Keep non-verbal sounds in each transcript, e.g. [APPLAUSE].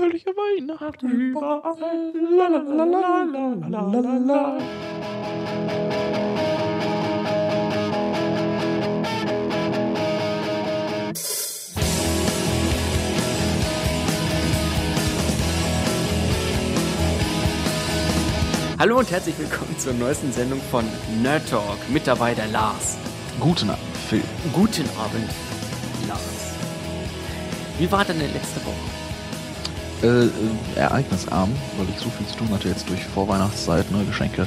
fröhliche Weihnachten überall. Hallo und herzlich willkommen zur neuesten Sendung von Nerd Talk. Mit dabei der Lars. Guten Abend, Phil. Guten Abend, Lars. Wie war deine letzte Woche? Äh, äh, ereignisarm, weil ich so viel zu tun hatte jetzt durch Vorweihnachtszeit, ne, Geschenke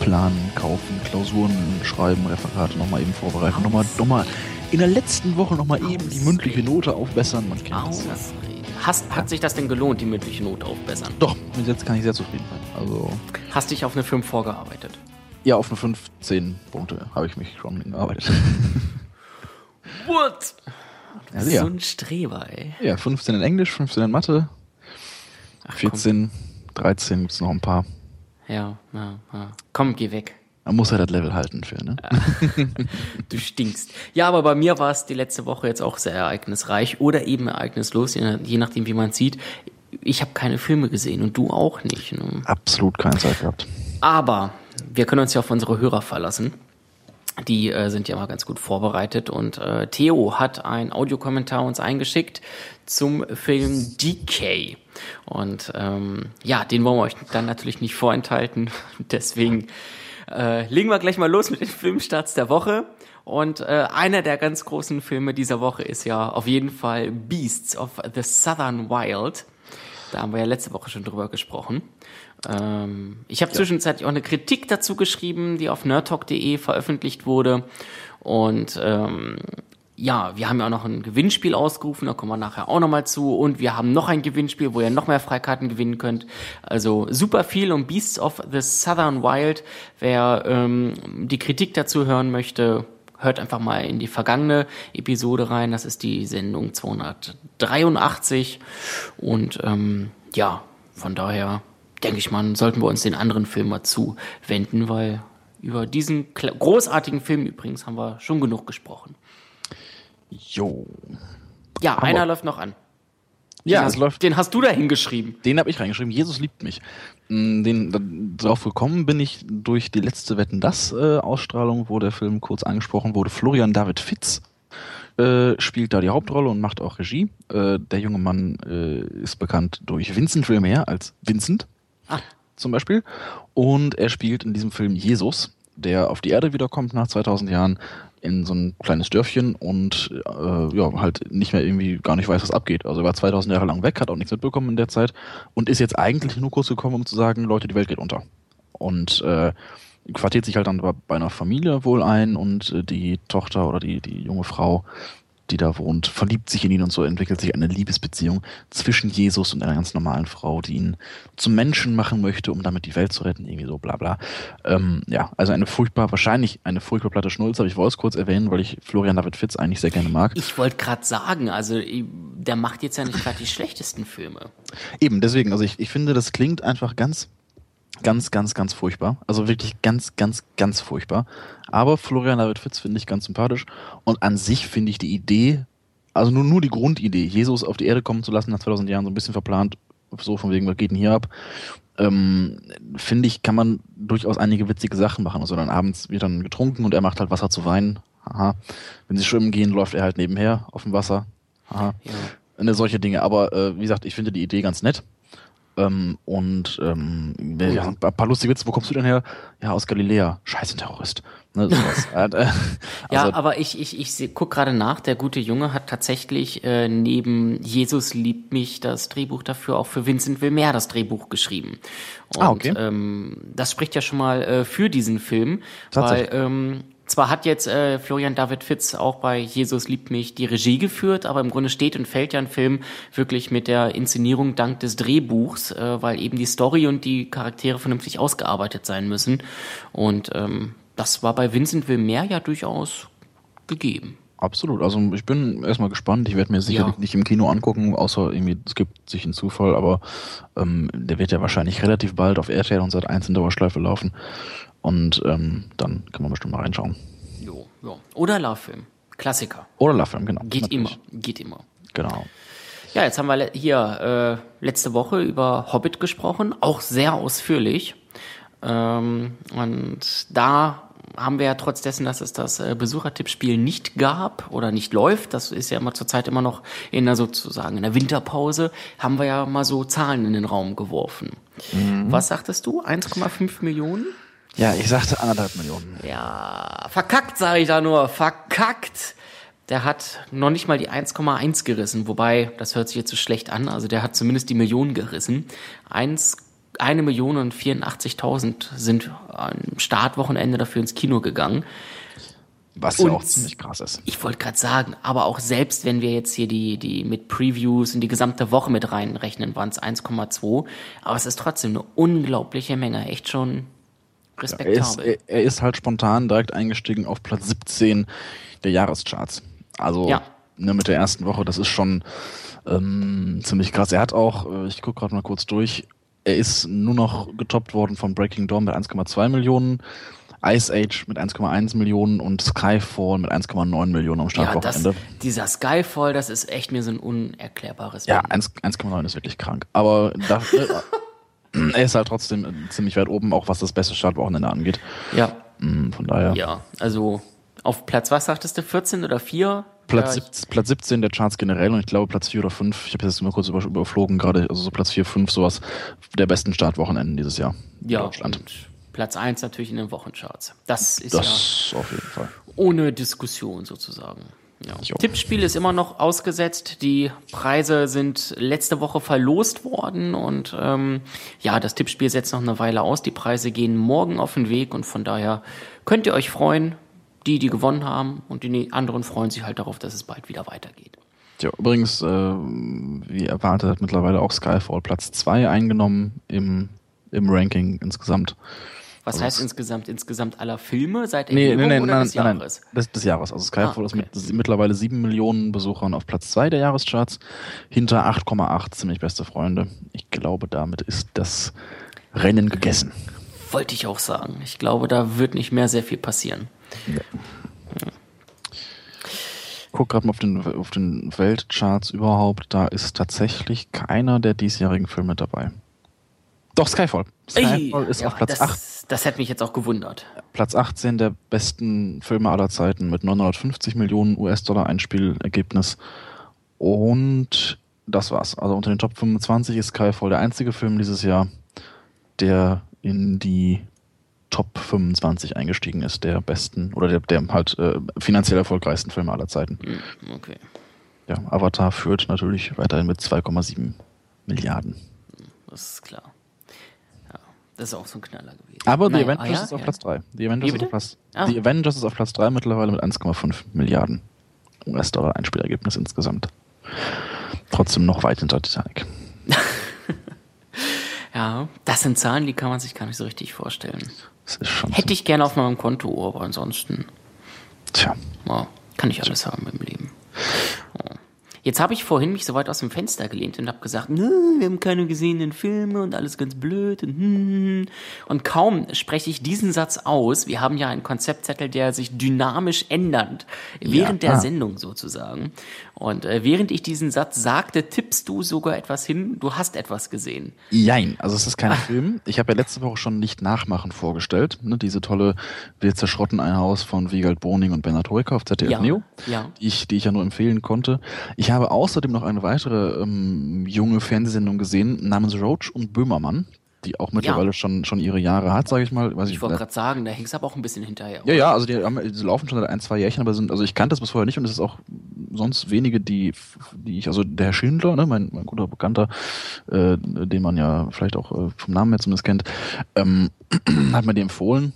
planen, kaufen, Klausuren schreiben, Referate nochmal eben vorbereiten, nochmal, nochmal in der letzten Woche nochmal eben die mündliche Note aufbessern. Man kennt das ja. Hast, hat sich das denn gelohnt, die mündliche Note aufbessern? Doch, bis jetzt kann ich sehr zufrieden sein. Also, Hast dich auf eine 5 vorgearbeitet? ja, auf eine 15 Punkte habe ich mich schon gearbeitet. What? Also, So ja. ein Streber, ey. ja, 15 in Englisch, 15 in Mathe, Ach, komm. 14, 13 gibt's noch ein paar. Ja, ja, ja. Komm, geh weg. Man muss ja das Level halten für, ne? [LAUGHS] Du stinkst. Ja, aber bei mir war es die letzte Woche jetzt auch sehr ereignisreich oder eben ereignislos, je nachdem, wie man sieht. Ich habe keine Filme gesehen und du auch nicht. Ne? Absolut keine Zeit gehabt. Aber wir können uns ja auf unsere Hörer verlassen. Die äh, sind ja mal ganz gut vorbereitet und äh, Theo hat einen Audiokommentar uns eingeschickt zum Film DK. Und ähm, ja, den wollen wir euch dann natürlich nicht vorenthalten. [LAUGHS] Deswegen äh, legen wir gleich mal los mit den Filmstarts der Woche. Und äh, einer der ganz großen Filme dieser Woche ist ja auf jeden Fall Beasts of the Southern Wild. Da haben wir ja letzte Woche schon drüber gesprochen. Ähm, ich habe zwischenzeitlich auch eine Kritik dazu geschrieben, die auf nerdtalk.de veröffentlicht wurde. Und ähm, ja, wir haben ja auch noch ein Gewinnspiel ausgerufen, da kommen wir nachher auch nochmal zu. Und wir haben noch ein Gewinnspiel, wo ihr noch mehr Freikarten gewinnen könnt. Also super viel um Beasts of the Southern Wild. Wer ähm, die Kritik dazu hören möchte, hört einfach mal in die vergangene Episode rein. Das ist die Sendung 283. Und ähm, ja, von daher denke ich mal, sollten wir uns den anderen Film mal zuwenden, weil über diesen großartigen Film übrigens haben wir schon genug gesprochen. Jo. Ja, Aber- einer läuft noch an. Ja, den es hast, läuft. Den hast du da hingeschrieben. Den habe ich reingeschrieben. Jesus liebt mich. Mm, Den, drauf gekommen bin ich durch die letzte Wetten das äh, Ausstrahlung, wo der Film kurz angesprochen wurde. Florian David Fitz äh, spielt da die Hauptrolle und macht auch Regie. Äh, der junge Mann äh, ist bekannt durch Vincent Wilmer als Vincent Ah. zum Beispiel. Und er spielt in diesem Film Jesus, der auf die Erde wiederkommt nach 2000 Jahren in so ein kleines Dörfchen und äh, ja, halt nicht mehr irgendwie gar nicht weiß, was abgeht. Also er war 2000 Jahre lang weg, hat auch nichts mitbekommen in der Zeit und ist jetzt eigentlich nur kurz gekommen, um zu sagen, Leute, die Welt geht unter. Und äh, quartiert sich halt dann bei einer Familie wohl ein und äh, die Tochter oder die, die junge Frau, die da wohnt, verliebt sich in ihn und so entwickelt sich eine Liebesbeziehung zwischen Jesus und einer ganz normalen Frau, die ihn zum Menschen machen möchte, um damit die Welt zu retten, irgendwie so bla bla. Ähm, ja, also eine furchtbar, wahrscheinlich eine furchtbar platte Schnulze, aber ich wollte es kurz erwähnen, weil ich Florian David Fitz eigentlich sehr gerne mag. Ich wollte gerade sagen, also der macht jetzt ja nicht gerade die schlechtesten Filme. Eben, deswegen, also ich, ich finde, das klingt einfach ganz, ganz, ganz, ganz furchtbar. Also wirklich ganz, ganz, ganz furchtbar. Aber Florian David Fitz finde ich ganz sympathisch. Und an sich finde ich die Idee, also nur, nur die Grundidee, Jesus auf die Erde kommen zu lassen nach 2000 Jahren, so ein bisschen verplant, so von wegen, was geht denn hier ab? Ähm, finde ich, kann man durchaus einige witzige Sachen machen. Also dann abends wird dann getrunken und er macht halt Wasser zu Wein. Aha. Wenn sie schwimmen gehen, läuft er halt nebenher auf dem Wasser. Aha Ja. eine solche Dinge. Aber äh, wie gesagt, ich finde die Idee ganz nett. Ähm, und ähm, ja, ein paar lustige Witze. Wo kommst du denn her? Ja, aus Galiläa. Scheiß ein Terrorist. Ne, [LAUGHS] äh, Ja, also, aber ich, ich, ich seh- guck gerade nach, der gute Junge hat tatsächlich äh, neben Jesus liebt mich das Drehbuch dafür auch für Vincent Wilmer das Drehbuch geschrieben. Und Ah, okay. ähm, das spricht ja schon mal äh, für diesen Film, weil ähm, zwar hat jetzt äh, Florian David Fitz auch bei Jesus liebt mich die Regie geführt, aber im Grunde steht und fällt ja ein Film wirklich mit der Inszenierung dank des Drehbuchs, äh, weil eben die Story und die Charaktere vernünftig ausgearbeitet sein müssen. Und ähm, das war bei Vincent Wilmer ja durchaus gegeben. absolut. Also ich bin erstmal gespannt. Ich werde mir sicherlich Ja. nicht im Kino angucken, außer irgendwie, es gibt sich einen Zufall, aber ähm, der wird ja wahrscheinlich relativ bald auf RTL und Sat 1 in Dauerschleife laufen. Und ähm, dann kann man bestimmt mal reinschauen. Jo, jo. Oder Love-Film. Klassiker. Oder Love Film, genau. Geht natürlich. immer. Geht immer. Genau. Ja, jetzt haben wir hier äh, letzte Woche über Hobbit gesprochen, auch sehr ausführlich. Ähm, und da haben wir ja trotz dessen, dass es das äh, Besuchertippspiel nicht gab oder nicht läuft, das ist ja immer zurzeit immer noch in der sozusagen in der Winterpause, haben wir ja mal so Zahlen in den Raum geworfen. Mhm. Was sagtest du? 1,5 Millionen? Ja, ich sagte anderthalb Millionen. Ja, verkackt sage ich da nur, verkackt. Der hat noch nicht mal die 1,1 gerissen, wobei, das hört sich jetzt so schlecht an, also der hat zumindest die Million gerissen. 1 eine Million und 84.000 sind am Startwochenende dafür ins Kino gegangen. Was ja auch ziemlich krass ist. Ich wollte gerade sagen, aber auch selbst wenn wir jetzt hier die, die mit Previews und die gesamte Woche mit reinrechnen, waren es 1,2. Aber es ist trotzdem eine unglaubliche Menge. Echt schon respektabel. Ja, er, ist, er, ist, halt spontan direkt eingestiegen auf Platz 17 der Jahrescharts. Also ja. ne, mit der ersten Woche, das ist schon ähm, ziemlich krass. Er hat auch, äh, ich gucke gerade mal kurz durch, er ist nur noch getoppt worden von Breaking Dawn mit 1,2 Millionen, Ice Age mit 1,1 Millionen und Skyfall mit 1,9 Millionen am Startwochenende. Ja, dieser Skyfall, das ist echt mir so ein unerklärbares Ja, 1,9 ist wirklich krank. Aber dafür, [LAUGHS] er ist halt trotzdem ziemlich weit oben, auch was das beste Startwochenende angeht. Ja. Mm, von daher. Ja, also auf Platz, was sagtest du, 14 oder 4? Platz, ja, Platz 17 der Charts generell und ich glaube Platz 4 oder 5, ich habe jetzt mal kurz über, überflogen gerade, also so Platz 4, 5, sowas, der besten Startwochenenden dieses Jahr. Ja, in Deutschland. Platz 1 natürlich in den Wochencharts. Das ist das ja auf jeden Fall. ohne Diskussion sozusagen. Ja. Tippspiel ist immer noch ausgesetzt. Die Preise sind letzte Woche verlost worden und ähm, ja, das Tippspiel setzt noch eine Weile aus. Die Preise gehen morgen auf den Weg und von daher könnt ihr euch freuen die, die gewonnen haben und die anderen freuen sich halt darauf, dass es bald wieder weitergeht. Ja, übrigens, äh, wie erwartet, hat mittlerweile auch Skyfall Platz 2 eingenommen im, im Ranking insgesamt. Was also heißt insgesamt? Insgesamt aller Filme seit nee, nee, nee, oder nein, des Jahres? Nein, nein, des, des Jahres. Also Skyfall ah, okay. ist mit mittlerweile 7 Millionen Besuchern auf Platz 2 der Jahrescharts, hinter 8,8 ziemlich beste Freunde. Ich glaube, damit ist das Rennen gegessen. Wollte ich auch sagen. Ich glaube, da wird nicht mehr sehr viel passieren. Ja. Guck gerade mal auf den, auf den Weltcharts überhaupt, da ist tatsächlich keiner der diesjährigen Filme dabei. Doch, Skyfall. Skyfall Ey, ist ja, auf Platz das, 8. Das hätte mich jetzt auch gewundert. Platz 18 der besten Filme aller Zeiten mit 950 Millionen US-Dollar Einspielergebnis. Und das war's. Also unter den Top 25 ist Skyfall der einzige Film dieses Jahr, der in die Top 25 eingestiegen ist, der besten oder der, der halt äh, finanziell erfolgreichsten Filme aller Zeiten. Hm, okay. Ja, Avatar führt natürlich weiterhin mit 2,7 Milliarden. Das ist klar. Ja, das ist auch so ein Knaller gewesen. Aber naja, The Avengers ah, ja? ist auf ja. Platz 3. The Avengers, ist auf Platz, ah. The Avengers ist auf Platz 3 mittlerweile mit 1,5 Milliarden US-Dollar Einspielergebnis insgesamt. Trotzdem noch weit hinter Titanic. [LAUGHS] ja, das sind Zahlen, die kann man sich gar nicht so richtig vorstellen. Hätte ich gerne auf meinem Konto, aber ansonsten. Tja. Ja, kann ich alles haben im Leben. Jetzt habe ich vorhin mich so weit aus dem Fenster gelehnt und habe gesagt, wir haben keine gesehenen Filme und alles ganz blöd und hm, hm, hm. und kaum spreche ich diesen Satz aus. Wir haben ja einen Konzeptzettel, der sich dynamisch ändert während ja, der Sendung sozusagen. Und äh, während ich diesen Satz sagte, tippst du sogar etwas hin. Du hast etwas gesehen. Jein, also es ist kein Film. Ich habe ja letzte Woche schon nicht nachmachen vorgestellt. Ne, diese tolle Wir zerschrotten ein Haus von Wiegald Boning und Bernhard Hoeker auf ZDF ja, Neo, ja. Die, ich, die ich ja nur empfehlen konnte. Ich habe außerdem noch eine weitere ähm, junge Fernsehsendung gesehen namens Roach und Böhmermann die auch mittlerweile ja. schon, schon ihre Jahre hat, sage ich mal. Weiß ich, ich wollte gerade sagen, da hängst aber auch ein bisschen hinterher. Ja, ja, also die, haben, die laufen schon seit ein, zwei Jährchen, aber sind, also ich kannte das bis vorher nicht und es ist auch sonst wenige, die, die ich, also der Herr Schindler, ne, mein, mein guter Bekannter, äh, den man ja vielleicht auch äh, vom Namen her zumindest kennt, ähm, [CLEARS THROAT] hat mir die empfohlen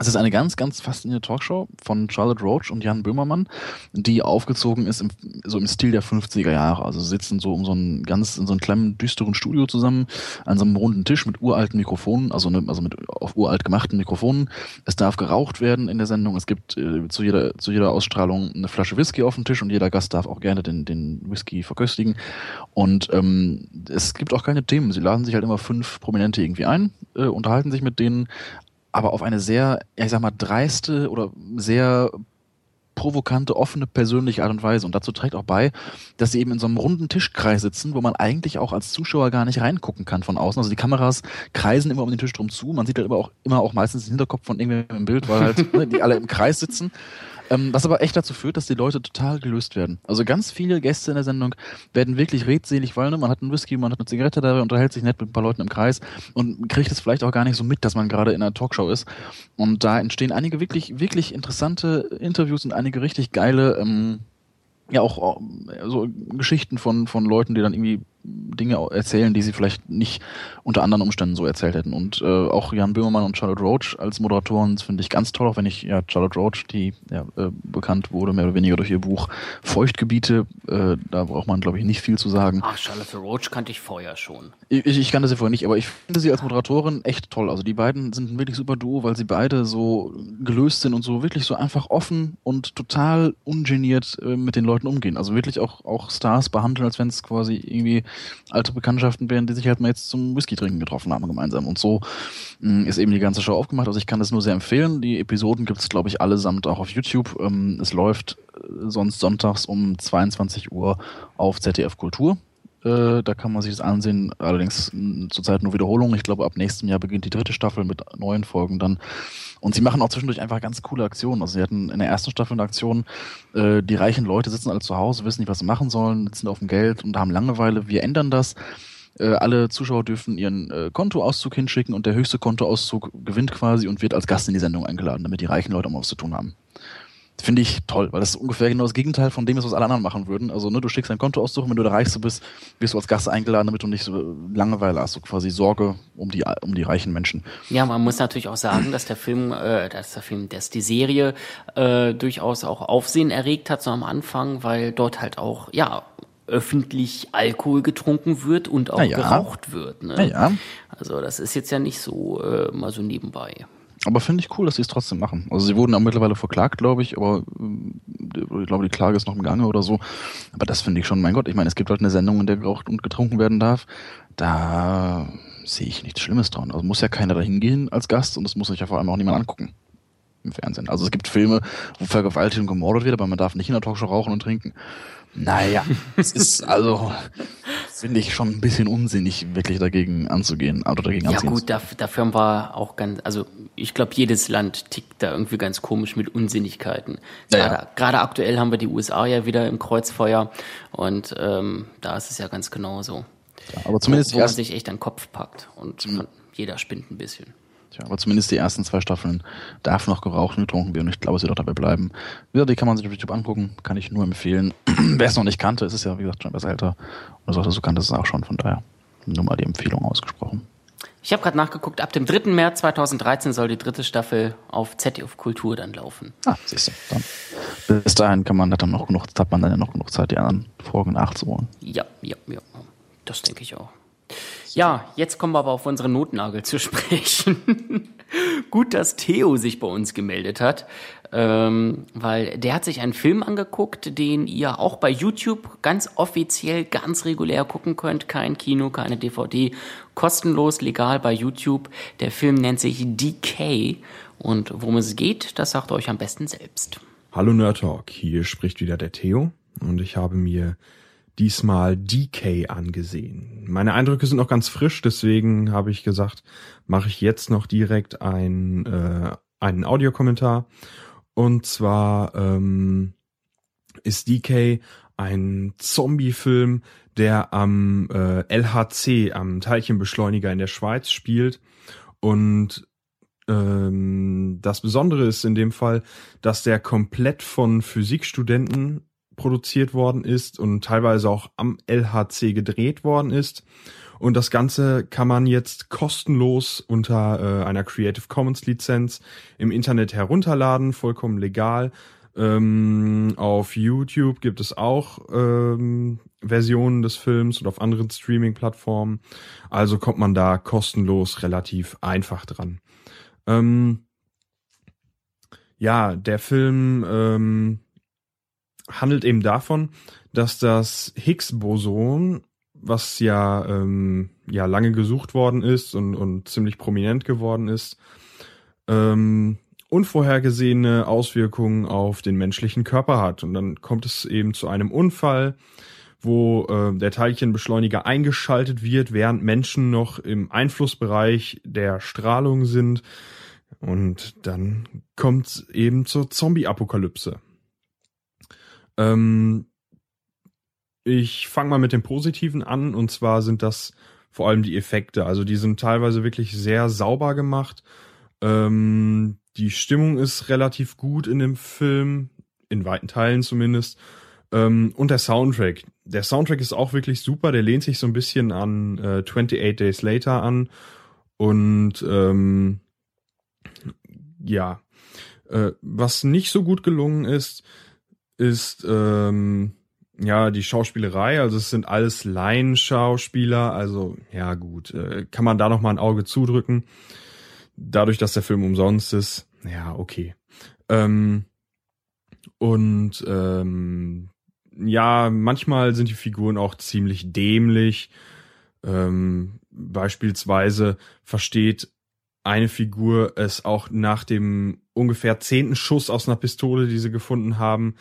es ist eine ganz, ganz faszinierende Talkshow von Charlotte Roach und Jan Böhmermann, die aufgezogen ist im, so im Stil der 50er Jahre. Also sitzen so um so ein ganz, in so einem kleinen, düsteren Studio zusammen, an so einem runden Tisch mit uralten Mikrofonen, also, ne, also mit auf uralt gemachten Mikrofonen. Es darf geraucht werden in der Sendung. Es gibt äh, zu, jeder, zu jeder Ausstrahlung eine Flasche Whisky auf dem Tisch und jeder Gast darf auch gerne den, den Whisky verköstigen. Und ähm, es gibt auch keine Themen. Sie laden sich halt immer fünf Prominente irgendwie ein, äh, unterhalten sich mit denen, aber auf eine sehr, ich sag mal, dreiste oder sehr provokante, offene, persönliche Art und Weise. Und dazu trägt auch bei, dass sie eben in so einem runden Tischkreis sitzen, wo man eigentlich auch als Zuschauer gar nicht reingucken kann von außen. Also die Kameras kreisen immer um den Tisch drum zu. Man sieht halt aber auch immer auch meistens den Hinterkopf von irgendwem im Bild, weil halt [LAUGHS] ne, die alle im Kreis sitzen. Ähm, was aber echt dazu führt, dass die Leute total gelöst werden. Also ganz viele Gäste in der Sendung werden wirklich redselig, weil ne, man hat einen Whisky, man hat eine Zigarette dabei, unterhält sich nett mit ein paar Leuten im Kreis und kriegt es vielleicht auch gar nicht so mit, dass man gerade in einer Talkshow ist. Und da entstehen einige wirklich, wirklich interessante Interviews und einige richtig geile ähm, ja auch so Geschichten von von Leuten, die dann irgendwie Dinge erzählen, die sie vielleicht nicht unter anderen Umständen so erzählt hätten. Und äh, auch Jan Böhmermann und Charlotte Roach als Moderatoren finde ich ganz toll, auch wenn ich ja Charlotte Roach, die ja, äh, bekannt wurde, mehr oder weniger durch ihr Buch Feuchtgebiete, äh, da braucht man, glaube ich, nicht viel zu sagen. Ach, Charlotte Roach kannte ich vorher schon. Ich, ich kannte sie vorher nicht, aber ich finde sie als Moderatorin echt toll. Also die beiden sind ein wirklich super Duo, weil sie beide so gelöst sind und so wirklich so einfach offen und total ungeniert äh, mit den Leuten umgehen. Also wirklich auch, auch Stars behandeln, als wenn es quasi irgendwie alte Bekanntschaften wären, die sich halt mal jetzt zum Whisky trinken getroffen haben gemeinsam. Und so mh, mm, ist eben die ganze Show aufgemacht. Also ich kann das nur sehr empfehlen. Die Episoden gibt es, glaube ich, allesamt auch auf YouTube. Ähm, es läuft äh, sonst sonntags um 22 Uhr auf ZDF Kultur äh, da kann man sich das ansehen. Allerdings mm, zurzeit nur Wiederholung. Ich glaube, ab nächstem Jahr beginnt die dritte Staffel mit neuen Folgen dann. Und sie machen auch zwischendurch einfach ganz coole Aktionen. Also sie hatten in der ersten Staffel eine Aktion, äh, die reichen Leute sitzen alle zu Hause, wissen nicht, was sie machen sollen, sitzen auf dem Geld und haben Langeweile. Wir ändern das. Äh, alle Zuschauer dürfen ihren äh, Kontoauszug hinschicken und der höchste Kontoauszug gewinnt quasi und wird als Gast in die Sendung eingeladen, damit die reichen Leute auch mal was zu tun haben. Finde ich toll, weil das ist ungefähr genau das Gegenteil von dem ist, was alle anderen machen würden. Also, ne, du schickst dein Konto aussuchen, wenn du der Reichste bist, wirst du als Gast eingeladen, damit du nicht so Langeweile hast, so quasi Sorge um die, um die reichen Menschen. Ja, man muss natürlich auch sagen, dass der Film, äh, dass der Film, dass die Serie äh, durchaus auch Aufsehen erregt hat, so am Anfang, weil dort halt auch, ja, öffentlich Alkohol getrunken wird und auch ja. geraucht wird. Ne? Ja. Also das ist jetzt ja nicht so äh, mal so nebenbei. Aber finde ich cool, dass sie es trotzdem machen. Also sie wurden auch mittlerweile verklagt, glaube ich, aber äh, ich glaube, die Klage ist noch im Gange oder so. Aber das finde ich schon, mein Gott, ich meine, es gibt halt eine Sendung, in der geraucht und getrunken werden darf. Da sehe ich nichts Schlimmes dran. Also muss ja keiner dahin gehen als Gast und es muss sich ja vor allem auch niemand angucken im Fernsehen. Also es gibt Filme, wo vergewaltigt und gemordet wird, aber man darf nicht in der Talkshow rauchen und trinken. Naja, es ist also, finde ich schon ein bisschen unsinnig, wirklich dagegen anzugehen, oder dagegen Ja gut, dafür, haben wir auch ganz, also ich glaube, jedes Land tickt da irgendwie ganz komisch mit Unsinnigkeiten. Gerade, ja. gerade aktuell haben wir die USA ja wieder im Kreuzfeuer und ähm, da ist es ja ganz genauso. Ja, aber zumindest wo, wo man sich echt an den Kopf packt und mhm. jeder spinnt ein bisschen. Tja, aber zumindest die ersten zwei Staffeln darf noch geraucht und getrunken werden und ich glaube, es wird auch dabei bleiben. Wieder, die kann man sich auf YouTube angucken, kann ich nur empfehlen. [CLEARS THROAT] Wer es noch nicht kannte, es ist ja, wie gesagt, schon etwas älter. Und sagte, so kannte es auch schon, von daher nur mal die Empfehlung ausgesprochen. Ich habe gerade nachgeguckt, ab dem 3. März 2013 soll die dritte Staffel auf ZDF Kultur dann laufen. Ah, siehst du. Dann, bis dahin kann man dann noch genug, hat man dann ja noch genug Zeit, die anderen Folgen nachzuholen. Ja, ja, ja. Das denke ich auch. Ja, jetzt kommen wir aber auf unsere Notnagel zu sprechen. [LAUGHS] Gut, dass Theo sich bei uns gemeldet hat, ähm, weil der hat sich einen Film angeguckt, den ihr auch bei YouTube ganz offiziell, ganz regulär gucken könnt. Kein Kino, keine DVD, kostenlos, legal bei YouTube. Der Film nennt sich Decay und worum es geht, das sagt euch am besten selbst. Hallo Nerd Talk, hier spricht wieder der Theo und ich habe mir diesmal DK angesehen. Meine Eindrücke sind noch ganz frisch, deswegen habe ich gesagt, mache ich jetzt noch direkt ein, äh, einen Audiokommentar. Und zwar ähm, ist DK ein Zombie-Film, der am äh, LHC, am Teilchenbeschleuniger in der Schweiz spielt. Und ähm, das Besondere ist in dem Fall, dass der komplett von Physikstudenten produziert worden ist und teilweise auch am LHC gedreht worden ist. Und das Ganze kann man jetzt kostenlos unter äh, einer Creative Commons Lizenz im Internet herunterladen, vollkommen legal. Ähm, auf YouTube gibt es auch ähm, Versionen des Films und auf anderen Streaming-Plattformen. Also kommt man da kostenlos relativ einfach dran. Ähm, ja, der Film ähm, handelt eben davon, dass das Higgs-Boson, was ja, ähm, ja lange gesucht worden ist und, und ziemlich prominent geworden ist, ähm, unvorhergesehene Auswirkungen auf den menschlichen Körper hat. Und dann kommt es eben zu einem Unfall, wo äh, der Teilchenbeschleuniger eingeschaltet wird, während Menschen noch im Einflussbereich der Strahlung sind. Und dann kommt es eben zur Zombie-Apokalypse. Ähm, ich fange mal mit dem Positiven an, und zwar sind das vor allem die Effekte. Also die sind teilweise wirklich sehr sauber gemacht. Ähm, die Stimmung ist relativ gut in dem Film, in weiten Teilen zumindest. Ähm, und der Soundtrack. Der Soundtrack ist auch wirklich super. Der lehnt sich so ein bisschen an äh, 28 Days Later an. Und ähm, ja, äh, was nicht so gut gelungen ist, ist ähm, ja die Schauspielerei. Also es sind alles Laienschauspieler. Also ja gut, äh, kann man da noch mal ein Auge zudrücken. Dadurch, dass der Film umsonst ist, ja okay. Ähm, und ähm, ja, manchmal sind die Figuren auch ziemlich dämlich. Ähm, beispielsweise versteht eine Figur es auch nach dem ungefähr zehnten Schuss aus einer Pistole, die sie gefunden haben,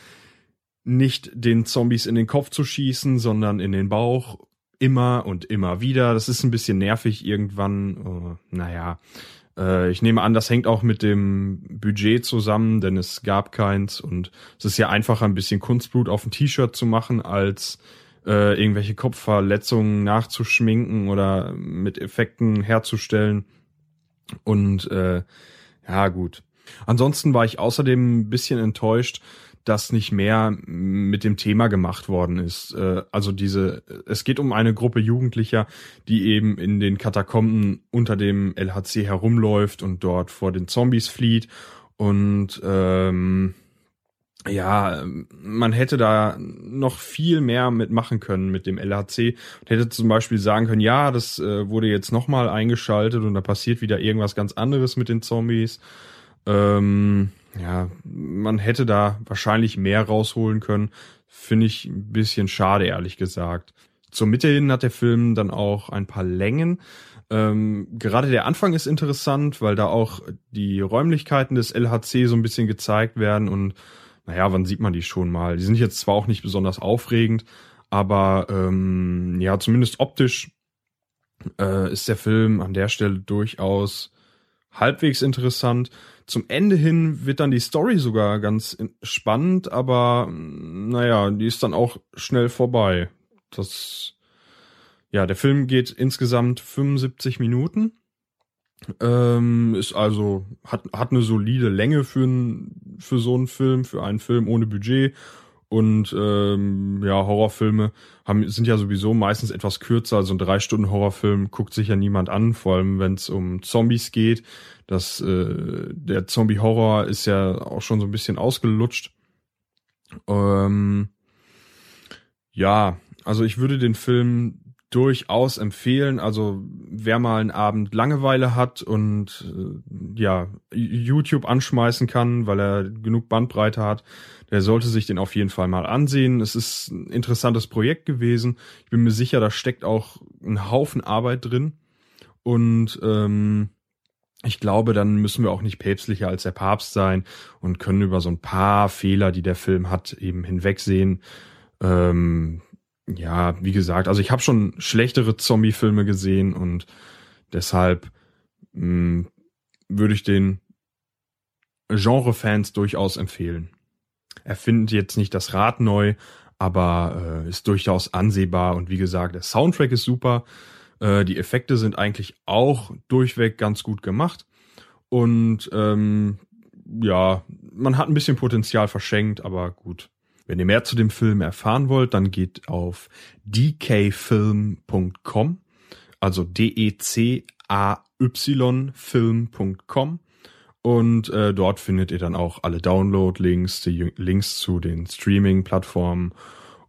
nicht den Zombies in den Kopf zu schießen, sondern in den Bauch. Immer und immer wieder. Das ist ein bisschen nervig irgendwann. Oh, naja, äh, ich nehme an, das hängt auch mit dem Budget zusammen, denn es gab keins und es ist ja einfacher, ein bisschen Kunstblut auf ein T-Shirt zu machen, als äh, irgendwelche Kopfverletzungen nachzuschminken oder mit Effekten herzustellen. Und ja, gut. Ansonsten war ich außerdem ein bisschen enttäuscht, dass nicht mehr mit dem Thema gemacht worden ist. Äh, also diese, es geht um eine Gruppe Jugendlicher, die eben in den Katakomben unter dem LHC herumläuft und dort vor den Zombies flieht. Und ähm, ja, man hätte da noch viel mehr mitmachen können mit dem LHC und hätte zum Beispiel sagen können, ja, das äh, wurde jetzt nochmal eingeschaltet und da passiert wieder irgendwas ganz anderes mit den Zombies. Ähm, ja, man hätte da wahrscheinlich mehr rausholen können. Finde ich ein bisschen schade, ehrlich gesagt. Zur Mitte hin hat der Film dann auch ein paar Längen. Ähm, gerade der Anfang ist interessant, weil da auch die Räumlichkeiten des LHC so ein bisschen gezeigt werden und naja, wann sieht man die schon mal? Die sind jetzt zwar auch nicht besonders aufregend, aber ähm, ja, zumindest optisch äh, ist der Film an der Stelle durchaus halbwegs interessant. Zum Ende hin wird dann die Story sogar ganz spannend, aber naja, die ist dann auch schnell vorbei. Das, ja, der Film geht insgesamt 75 Minuten. Ähm, ist also, hat, hat eine solide Länge für, für so einen Film, für einen Film ohne Budget. Und ähm, ja, Horrorfilme haben, sind ja sowieso meistens etwas kürzer. Also ein drei Stunden Horrorfilm guckt sich ja niemand an, vor allem wenn es um Zombies geht. Das, äh, der Zombie-Horror ist ja auch schon so ein bisschen ausgelutscht. Ähm, ja, also ich würde den Film durchaus empfehlen. Also wer mal einen Abend Langeweile hat und äh, ja YouTube anschmeißen kann, weil er genug Bandbreite hat, der sollte sich den auf jeden Fall mal ansehen. Es ist ein interessantes Projekt gewesen. Ich bin mir sicher, da steckt auch ein Haufen Arbeit drin und ähm, ich glaube, dann müssen wir auch nicht päpstlicher als der Papst sein und können über so ein paar Fehler, die der Film hat, eben hinwegsehen. Ähm, ja, wie gesagt, also ich habe schon schlechtere Zombie-Filme gesehen und deshalb mh, hm, würde ich den Genre-Fans durchaus empfehlen. Er findet jetzt nicht das Rad neu, aber äh, ist durchaus ansehbar und wie gesagt, der Soundtrack ist super. Äh, die Effekte sind eigentlich auch durchweg ganz gut gemacht und ähm, ja, man hat ein bisschen Potenzial verschenkt, aber gut. Wenn ihr mehr zu dem Film erfahren wollt, dann geht auf dkfilm.com, also D-E-C-A-Y Film.com und äh, dort findet ihr dann auch alle Download-Links, die Links zu den Streaming-Plattformen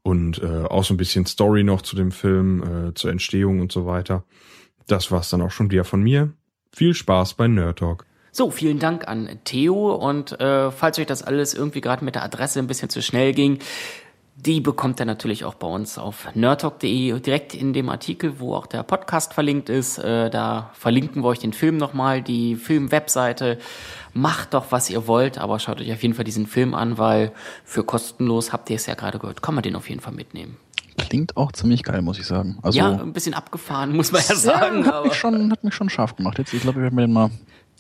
und äh, auch so ein bisschen Story noch zu dem Film, äh, zur Entstehung und so weiter. Das war's dann auch schon wieder von mir. Viel Spaß bei Nerd Talk. So, vielen Dank an Theo und äh, falls euch das alles irgendwie gerade mit der Adresse ein bisschen zu schnell ging, die bekommt ihr natürlich auch bei uns auf nerdtalk.de direkt in dem Artikel, wo auch der Podcast verlinkt ist. Äh, da verlinken wir euch den Film nochmal, die Film-Webseite. Macht doch, was ihr wollt, aber schaut euch auf jeden Fall diesen Film an, weil für kostenlos habt ihr es ja gerade gehört, kann man den auf jeden Fall mitnehmen. Klingt auch ziemlich geil, muss ich sagen. Also, ja, ein bisschen abgefahren, muss man ja sagen. Hat, mich schon, hat mich schon scharf gemacht. Jetzt, ich glaube, ich werde mir den mal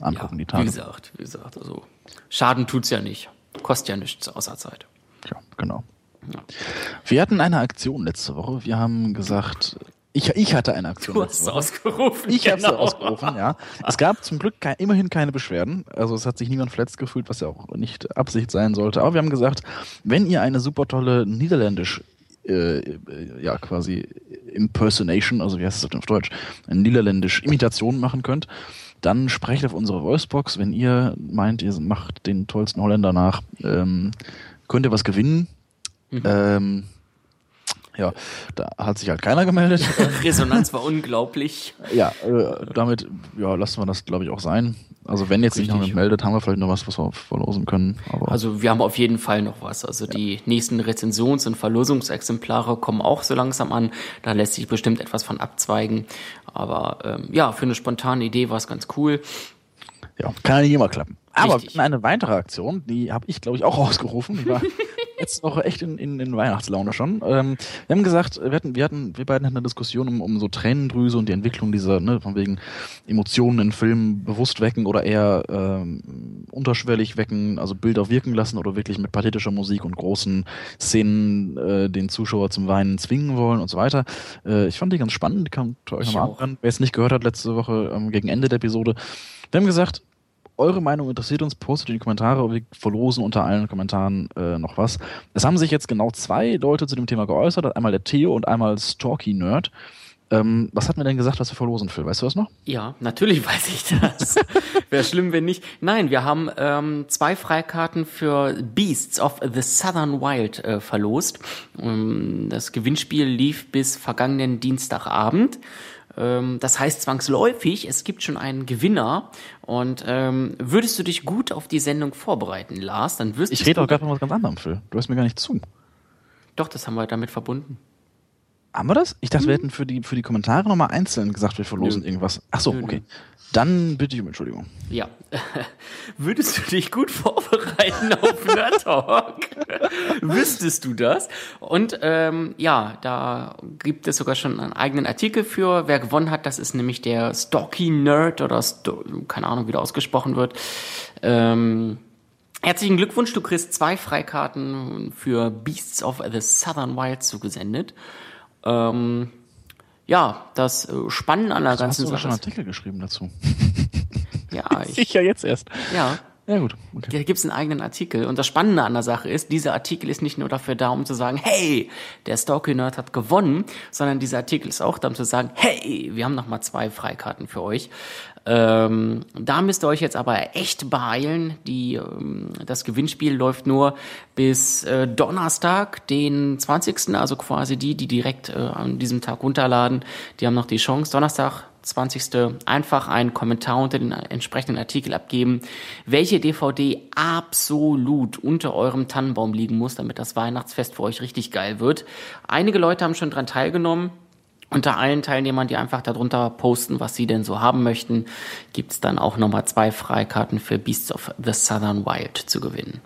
angucken, ja, die Tage. Wie gesagt, wie gesagt, also Schaden tut's ja nicht. Kostet ja nichts außer Zeit. Ja, genau. Ja. Wir hatten eine Aktion letzte Woche. Wir haben gesagt, ich, ich hatte eine Aktion. Du hast es ausgerufen. Ich genau. habe es ausgerufen, ja. Es gab zum Glück kein, immerhin keine Beschwerden. Also es hat sich niemand verletzt gefühlt, was ja auch nicht Absicht sein sollte. Aber wir haben gesagt, wenn ihr eine super tolle niederländisch äh, ja quasi Impersonation, also wie heißt das auf Deutsch, eine niederländisch Imitation machen könnt, dann sprecht auf unsere Voicebox. Wenn ihr meint, ihr macht den tollsten Holländer nach, ähm, könnt ihr was gewinnen. Mhm. Ähm, ja, da hat sich halt keiner gemeldet. [LAUGHS] Resonanz war unglaublich. Ja, äh, damit ja, lassen wir das, glaube ich, auch sein. Also wenn jetzt nicht noch meldet, haben wir vielleicht noch was, was wir verlosen können. Also wir haben auf jeden Fall noch was. Also ja. die nächsten Rezensions- und Verlosungsexemplare kommen auch so langsam an. Da lässt sich bestimmt etwas von abzweigen. Aber ähm, ja, für eine spontane Idee war es ganz cool. Ja, kann ja nicht immer klappen. Aber Richtig. eine weitere Aktion, die habe ich, glaube ich, auch [LAUGHS] ausgerufen. Die war [LAUGHS] letzte Woche echt in, in, in Weihnachtslaune schon. Ähm, wir haben gesagt, wir hatten, wir hatten, wir beiden hatten eine Diskussion um, um so Tränendrüse und die Entwicklung dieser, ne, von wegen Emotionen in Filmen bewusst wecken oder eher ähm, unterschwellig wecken, also Bilder wirken lassen oder wirklich mit pathetischer Musik und großen Szenen äh, den Zuschauer zum Weinen zwingen wollen und so weiter. Äh, ich fand die ganz spannend, die kann euch nochmal anhören. Wer es nicht gehört hat letzte Woche ähm, gegen Ende der Episode. Wir haben gesagt, eure Meinung interessiert uns, postet in die Kommentare. Wir verlosen unter allen Kommentaren äh, noch was. Es haben sich jetzt genau zwei Leute zu dem Thema geäußert. Einmal der Theo und einmal Stalky Nerd. Ähm, was hat mir denn gesagt, was wir verlosen, Phil? Weißt du das noch? Ja, natürlich [LAUGHS] weiß ich das. Wäre schlimm, wenn nicht. Nein, wir haben ähm, zwei Freikarten für Beasts of the Southern Wild äh, verlost. Ähm, das Gewinnspiel lief bis vergangenen Dienstagabend. Ähm, das heißt zwangsläufig, es gibt schon einen Gewinner. Und ähm, würdest du dich gut auf die Sendung vorbereiten, Lars, dann wirst Ich rede auch gerade von was ganz anderem, Phil. Du hörst mir gar nicht zu. Doch, das haben wir damit verbunden. Haben wir das? Ich dachte, hm. wir hätten für die, für die Kommentare nochmal einzeln gesagt, wir verlosen nö. irgendwas. Ach so, nö, okay. Nö. Dann bitte ich um Entschuldigung. Ja. [LAUGHS] Würdest du dich gut vorbereiten auf [LAUGHS] Nerd Talk? Wüsstest du das? Und ähm, ja, da gibt es sogar schon einen eigenen Artikel für. Wer gewonnen hat, das ist nämlich der Stocky Nerd oder Sto keine Ahnung, wie der ausgesprochen wird. Ähm, Herzlichen Glückwunsch, du kriegst zwei Freikarten für Beasts of the Southern Wild zugesendet. Ähm, ja, das äh, Spannende an der ganzen Sache. Du hast schon einen Artikel geschrieben dazu. ja, [LAUGHS] ich, sicher jetzt erst. Ja. Ja, gut. Okay. Da gibt's einen eigenen Artikel. Und das Spannende an der Sache ist, dieser Artikel ist nicht nur dafür da, um zu sagen, hey, der Stalky Nerd hat gewonnen, sondern dieser Artikel ist auch da, um zu sagen, hey, wir haben noch mal zwei Freikarten für euch. Ähm, da müsst ihr euch jetzt aber echt beeilen. Die, ähm, das Gewinnspiel läuft nur bis äh, Donnerstag, den 20. Also quasi die, die direkt äh, an diesem Tag runterladen, die haben noch die Chance. Donnerstag, 20. einfach einen Kommentar unter den entsprechenden Artikel abgeben, welche DVD absolut unter eurem Tannenbaum liegen muss, damit das Weihnachtsfest für euch richtig geil wird. Einige Leute haben schon dran teilgenommen. Unter allen Teilnehmern, die einfach darunter posten, was sie denn so haben möchten, gibt's dann auch nochmal zwei Freikarten für Beasts of the Southern Wild zu gewinnen.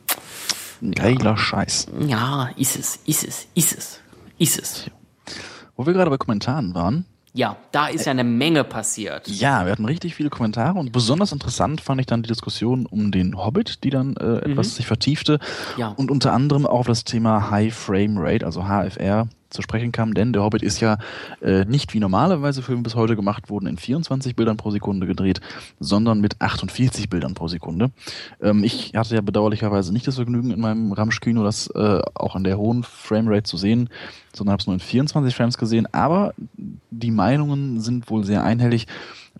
Geiler ja. Scheiß. Ja, ist es, ist es, ist es, ist es. Wo wir gerade bei Kommentaren waren, ja, da ist ja eine Menge passiert. Ja, wir hatten richtig viele Kommentare und besonders interessant fand ich dann die Diskussion um den Hobbit, die dann äh, etwas mhm. sich vertiefte ja. und unter anderem auch das Thema High Frame Rate, also HFR, zu sprechen kam, denn der Hobbit ist ja äh, nicht wie normalerweise Filme bis heute gemacht wurden, in 24 Bildern pro Sekunde gedreht, sondern mit 48 Bildern pro Sekunde. Ähm, ich hatte ja bedauerlicherweise nicht das Vergnügen, in meinem Ramsch-Kino das äh, auch an der hohen Framerate zu sehen, sondern habe es nur in 24 Frames gesehen, aber die Meinungen sind wohl sehr einhellig,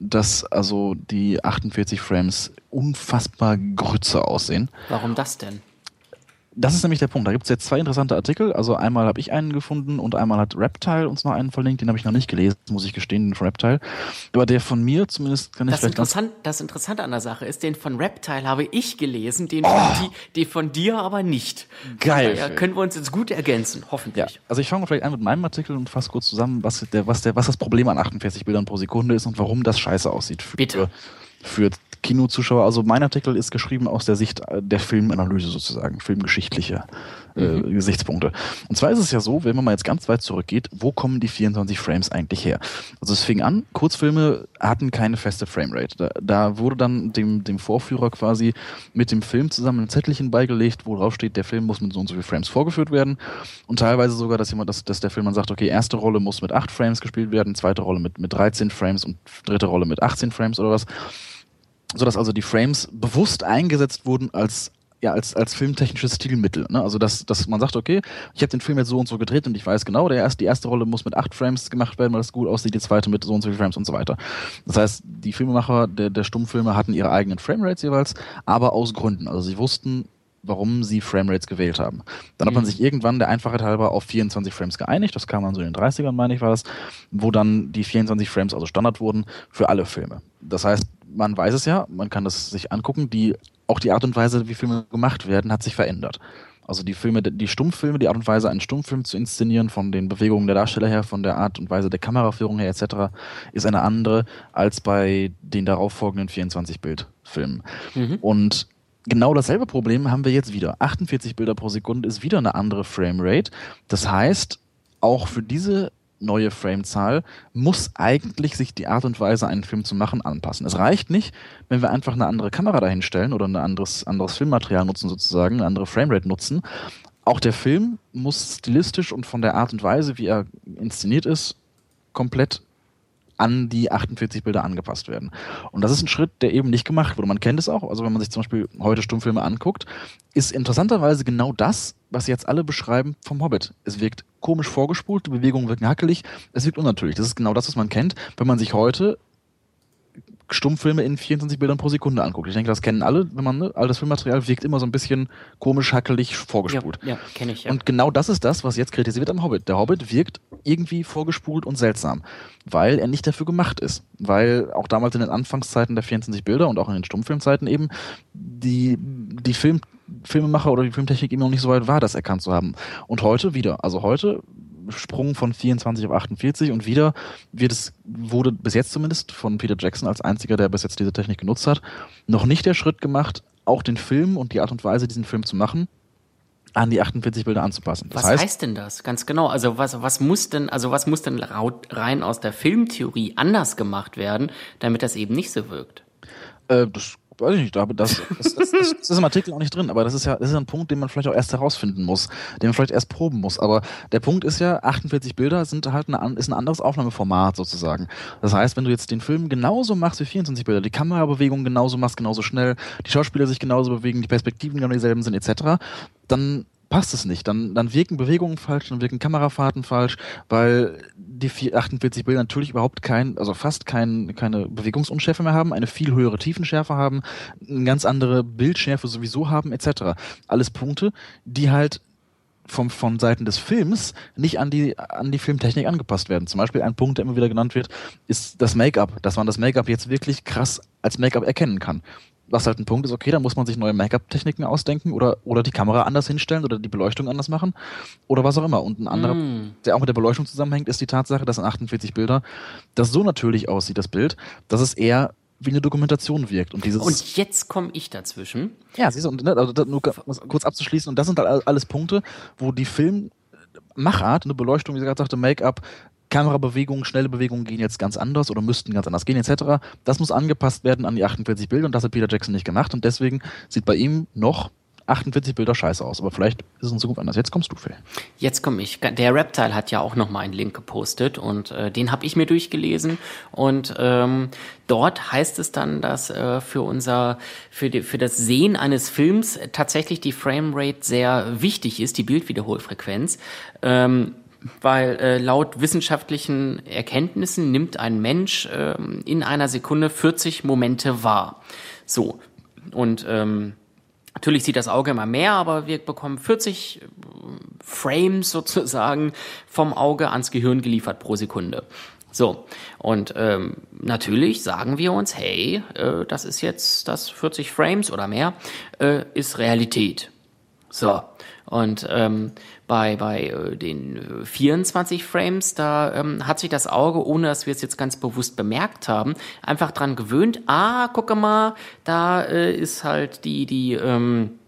dass also die 48 Frames unfassbar Grütze aussehen. Warum das denn? Das ist nämlich der Punkt. Da gibt es jetzt zwei interessante Artikel. Also einmal habe ich einen gefunden und einmal hat Reptile uns noch einen verlinkt. Den habe ich noch nicht gelesen, muss ich gestehen, den von Reptile. Aber der von mir zumindest kann ich das vielleicht interessant, Das Interessante an der Sache ist, den von Reptile habe ich gelesen, den, oh. von, die, den von dir aber nicht. Geil. Daher können wir uns jetzt gut ergänzen, hoffentlich. Ja, also ich fange vielleicht an mit meinem Artikel und fasse kurz zusammen, was, der, was, der, was das Problem an 48 Bildern pro Sekunde ist und warum das scheiße aussieht. Für, Bitte. Für Kinozuschauer. Also mein Artikel ist geschrieben aus der Sicht der Filmanalyse sozusagen, filmgeschichtliche äh, mhm. Gesichtspunkte. Und zwar ist es ja so, wenn man mal jetzt ganz weit zurückgeht, wo kommen die 24 Frames eigentlich her? Also es fing an, Kurzfilme hatten keine feste Framerate. Da, da wurde dann dem, dem Vorführer quasi mit dem Film zusammen ein Zettelchen beigelegt, wo drauf steht, der Film muss mit so und so viel Frames vorgeführt werden. Und teilweise sogar, dass jemand, dass, dass der Film dann sagt, okay, erste Rolle muss mit 8 Frames gespielt werden, zweite Rolle mit, mit 13 Frames und dritte Rolle mit 18 Frames oder was sodass also die Frames bewusst eingesetzt wurden als ja, als, als filmtechnisches Stilmittel. Ne? Also, dass, dass man sagt, okay, ich habe den Film jetzt so und so gedreht und ich weiß genau, der erste, die erste Rolle muss mit acht Frames gemacht werden, weil das gut aussieht, die zweite mit so und so viel Frames und so weiter. Das heißt, die Filmemacher der, der Stummfilme hatten ihre eigenen Framerates jeweils, aber aus Gründen. Also sie wussten, warum sie Framerates gewählt haben. Dann hat man mhm. sich irgendwann der Einfachheit halber auf 24 Frames geeinigt, das kam dann so in den 30ern, meine ich, war das, wo dann die 24 Frames also Standard wurden für alle Filme. Das heißt, man weiß es ja, man kann das sich angucken, die, auch die Art und Weise, wie Filme gemacht werden, hat sich verändert. Also die Filme, die Stummfilme, die Art und Weise, einen Stummfilm zu inszenieren, von den Bewegungen der Darsteller her, von der Art und Weise der Kameraführung her etc., ist eine andere als bei den darauffolgenden 24-Bild-Filmen. Mhm. Und genau dasselbe Problem haben wir jetzt wieder. 48 Bilder pro Sekunde ist wieder eine andere Framerate. Das heißt, auch für diese neue Framezahl muss eigentlich sich die Art und Weise, einen Film zu machen, anpassen. Es reicht nicht, wenn wir einfach eine andere Kamera dahinstellen oder ein anderes, anderes Filmmaterial nutzen, sozusagen, eine andere Framerate nutzen. Auch der Film muss stilistisch und von der Art und Weise, wie er inszeniert ist, komplett an die 48 Bilder angepasst werden. Und das ist ein Schritt, der eben nicht gemacht wurde. Man kennt es auch, also wenn man sich zum Beispiel heute Stummfilme anguckt, ist interessanterweise genau das, was jetzt alle beschreiben vom Hobbit. Es wirkt komisch vorgespult, die Bewegungen wirken hackelig, es wirkt unnatürlich. Das ist genau das, was man kennt, wenn man sich heute Stummfilme in 24 Bildern pro Sekunde anguckt. Ich denke, das kennen alle, wenn man, ne, all das Filmmaterial wirkt immer so ein bisschen komisch, hackelig vorgespult. Ja, ja kenne ich, ja. Und genau das ist das, was jetzt kritisiert wird am Hobbit. Der Hobbit wirkt irgendwie vorgespult und seltsam, weil er nicht dafür gemacht ist. Weil auch damals in den Anfangszeiten der 24 Bilder und auch in den Stummfilmzeiten eben die, die Film, Filmemacher oder die Filmtechnik eben noch nicht so weit war, das erkannt zu haben. Und heute wieder. Also heute Sprung von 24 auf 48 und wieder wird es, wurde bis jetzt zumindest von Peter Jackson als einziger, der bis jetzt diese Technik genutzt hat, noch nicht der Schritt gemacht, auch den Film und die Art und Weise, diesen Film zu machen, an die 48 Bilder anzupassen. Das was heißt, heißt denn das? Ganz genau. Also was, was muss denn, also was muss denn rein aus der Filmtheorie anders gemacht werden, damit das eben nicht so wirkt? Äh, das weiß ich nicht, aber das, das, das, das, ist im Artikel auch nicht drin, aber das ist ja, das ist ein Punkt, den man vielleicht auch erst herausfinden muss, den man vielleicht erst proben muss. Aber der Punkt ist ja, 48 Bilder sind halt eine, ist ein anderes Aufnahmeformat sozusagen. Das heißt, wenn du jetzt den Film genauso machst wie 24 Bilder, die Kamerabewegung genauso machst, genauso schnell, die Schauspieler sich genauso bewegen, die Perspektiven genau dieselben sind, etc., dann passt es nicht. Dann, dann wirken Bewegungen falsch, dann wirken Kamerafahrten falsch, weil die 48 Bilder natürlich überhaupt kein, also fast kein, keine Bewegungsunschärfe mehr haben, eine viel höhere Tiefenschärfe haben, eine ganz andere Bildschärfe sowieso haben, etc. Alles Punkte, die halt vom, von Seiten des Films nicht an die, an die Filmtechnik angepasst werden. Zum Beispiel ein Punkt, der immer wieder genannt wird, ist das Make-up, dass man das Make-up jetzt wirklich krass als Make-up erkennen kann was halt ein Punkt ist, okay, da muss man sich neue Make-up-Techniken ausdenken oder, oder die Kamera anders hinstellen oder die Beleuchtung anders machen oder was auch immer. Und ein anderer, mm. der auch mit der Beleuchtung zusammenhängt, ist die Tatsache, dass in 48 Bilder das so natürlich aussieht, das Bild, dass es eher wie eine Dokumentation wirkt. Und, dieses und jetzt komme ich dazwischen. Ja, siehst du, und, ne, also, nur kurz abzuschließen, und das sind halt alles Punkte, wo die Filmmachart, eine Beleuchtung, wie sie gerade sagte, Make-up, Kamerabewegungen, schnelle Bewegungen gehen jetzt ganz anders oder müssten ganz anders gehen etc. Das muss angepasst werden an die 48 Bilder und das hat Peter Jackson nicht gemacht und deswegen sieht bei ihm noch 48 Bilder scheiße aus, aber vielleicht ist es in Zukunft anders. Jetzt kommst du, Phil. Jetzt komme ich. Der Reptile hat ja auch noch mal einen Link gepostet und äh, den habe ich mir durchgelesen und ähm, dort heißt es dann, dass äh, für unser für die, für das Sehen eines Films tatsächlich die Framerate sehr wichtig ist, die Bildwiederholfrequenz. Ähm, weil äh, laut wissenschaftlichen Erkenntnissen nimmt ein Mensch äh, in einer Sekunde 40 Momente wahr. So. Und ähm, Natürlich sieht das Auge immer mehr, aber wir bekommen 40 Frames [LAUGHS] sozusagen vom Auge ans Gehirn geliefert pro Sekunde. So, und ähm, natürlich sagen wir uns, hey, äh, das ist jetzt das 40 Frames oder mehr, äh, ist Realität. So, und ähm, bei, bei äh, den 24 Frames, da ähm, hat sich das Auge, ohne dass wir es jetzt ganz bewusst bemerkt haben, einfach dran gewöhnt, ah, gucke mal, da äh, ist halt die, die, ähm,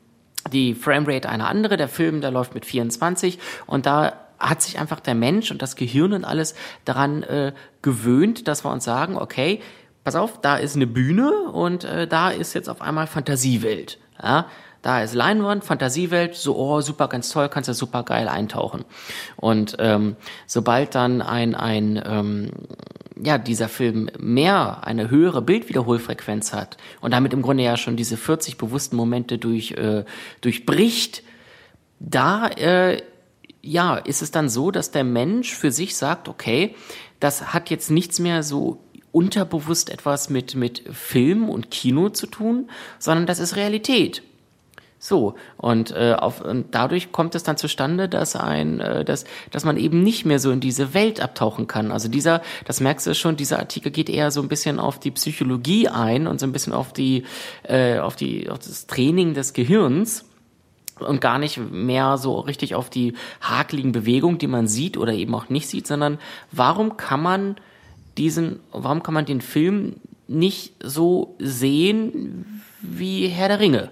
die Framerate eine andere, der Film, der läuft mit 24 und da hat sich einfach der Mensch und das Gehirn und alles daran äh, gewöhnt, dass wir uns sagen, okay, pass auf, da ist eine Bühne und äh, da ist jetzt auf einmal Fantasiewelt. Ja? Da ist Leinwand, Fantasiewelt, so, oh, super, ganz toll, kannst du super geil eintauchen. Und ähm, sobald dann ein, ein ähm, ja, dieser Film mehr, eine höhere Bildwiederholfrequenz hat und damit im Grunde ja schon diese 40 bewussten Momente durch, äh, durchbricht, da äh, ja, ist es dann so, dass der Mensch für sich sagt, okay, das hat jetzt nichts mehr so unterbewusst etwas mit, mit Film und Kino zu tun, sondern das ist Realität. So, und, äh, auf, und dadurch kommt es dann zustande, dass ein, äh, dass, dass man eben nicht mehr so in diese Welt abtauchen kann. Also dieser, das merkst du schon, dieser Artikel geht eher so ein bisschen auf die Psychologie ein und so ein bisschen auf die, äh, auf die, auf das Training des Gehirns und gar nicht mehr so richtig auf die hakeligen Bewegungen, die man sieht oder eben auch nicht sieht, sondern warum kann man diesen, warum kann man den Film nicht so sehen wie Herr der Ringe?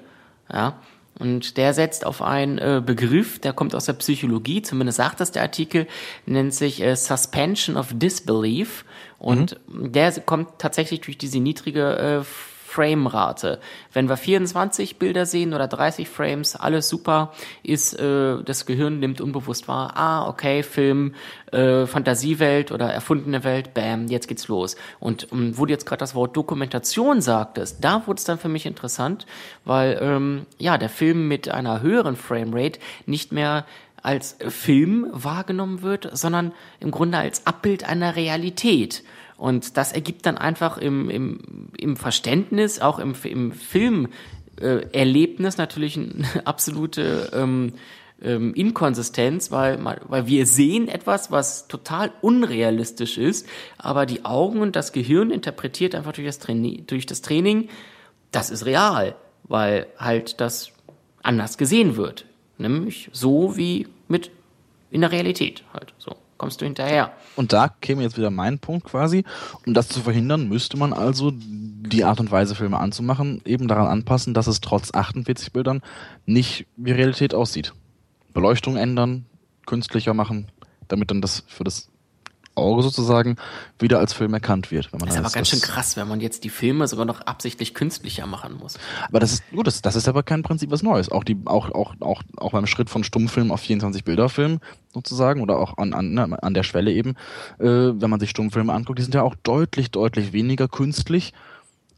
Ja. Und der setzt auf einen äh, Begriff, der kommt aus der Psychologie, zumindest sagt das der Artikel, nennt sich äh, Suspension of Disbelief. Und mhm. der kommt tatsächlich durch diese niedrige äh, Framerate. Wenn wir 24 Bilder sehen oder 30 Frames, alles super, ist äh, das Gehirn nimmt unbewusst wahr, ah, okay, Film, äh, Fantasiewelt oder erfundene Welt, bam, jetzt geht's los. Und um, wo du jetzt gerade das Wort Dokumentation sagtest, da wurde es dann für mich interessant, weil ähm, ja, der Film mit einer höheren Framerate nicht mehr als Film wahrgenommen wird, sondern im Grunde als Abbild einer Realität. Und das ergibt dann einfach im, im, im Verständnis, auch im, im Filmerlebnis äh, natürlich eine [LAUGHS] absolute ähm, ähm, Inkonsistenz, weil, weil wir sehen etwas, was total unrealistisch ist, aber die Augen und das Gehirn interpretiert einfach durch das, Training, durch das Training, das ist real, weil halt das anders gesehen wird. Nämlich so wie mit in der Realität halt so kommst du hinterher. Und da käme jetzt wieder mein Punkt quasi. Um das zu verhindern, müsste man also die Art und Weise, Filme anzumachen, eben daran anpassen, dass es trotz 48 Bildern nicht wie Realität aussieht. Beleuchtung ändern, künstlicher machen, damit dann das für das Auge sozusagen wieder als Film erkannt wird. Wenn man das ist aber ganz schön krass, wenn man jetzt die Filme sogar noch absichtlich künstlicher machen muss. Aber das ist gut, das, das ist aber kein Prinzip was Neues. Auch die, auch, auch, auch, auch beim Schritt von Stummfilm auf 24 Bilderfilm sozusagen oder auch an, an, ne, an der Schwelle eben, äh, wenn man sich Stummfilme anguckt, die sind ja auch deutlich, deutlich weniger künstlich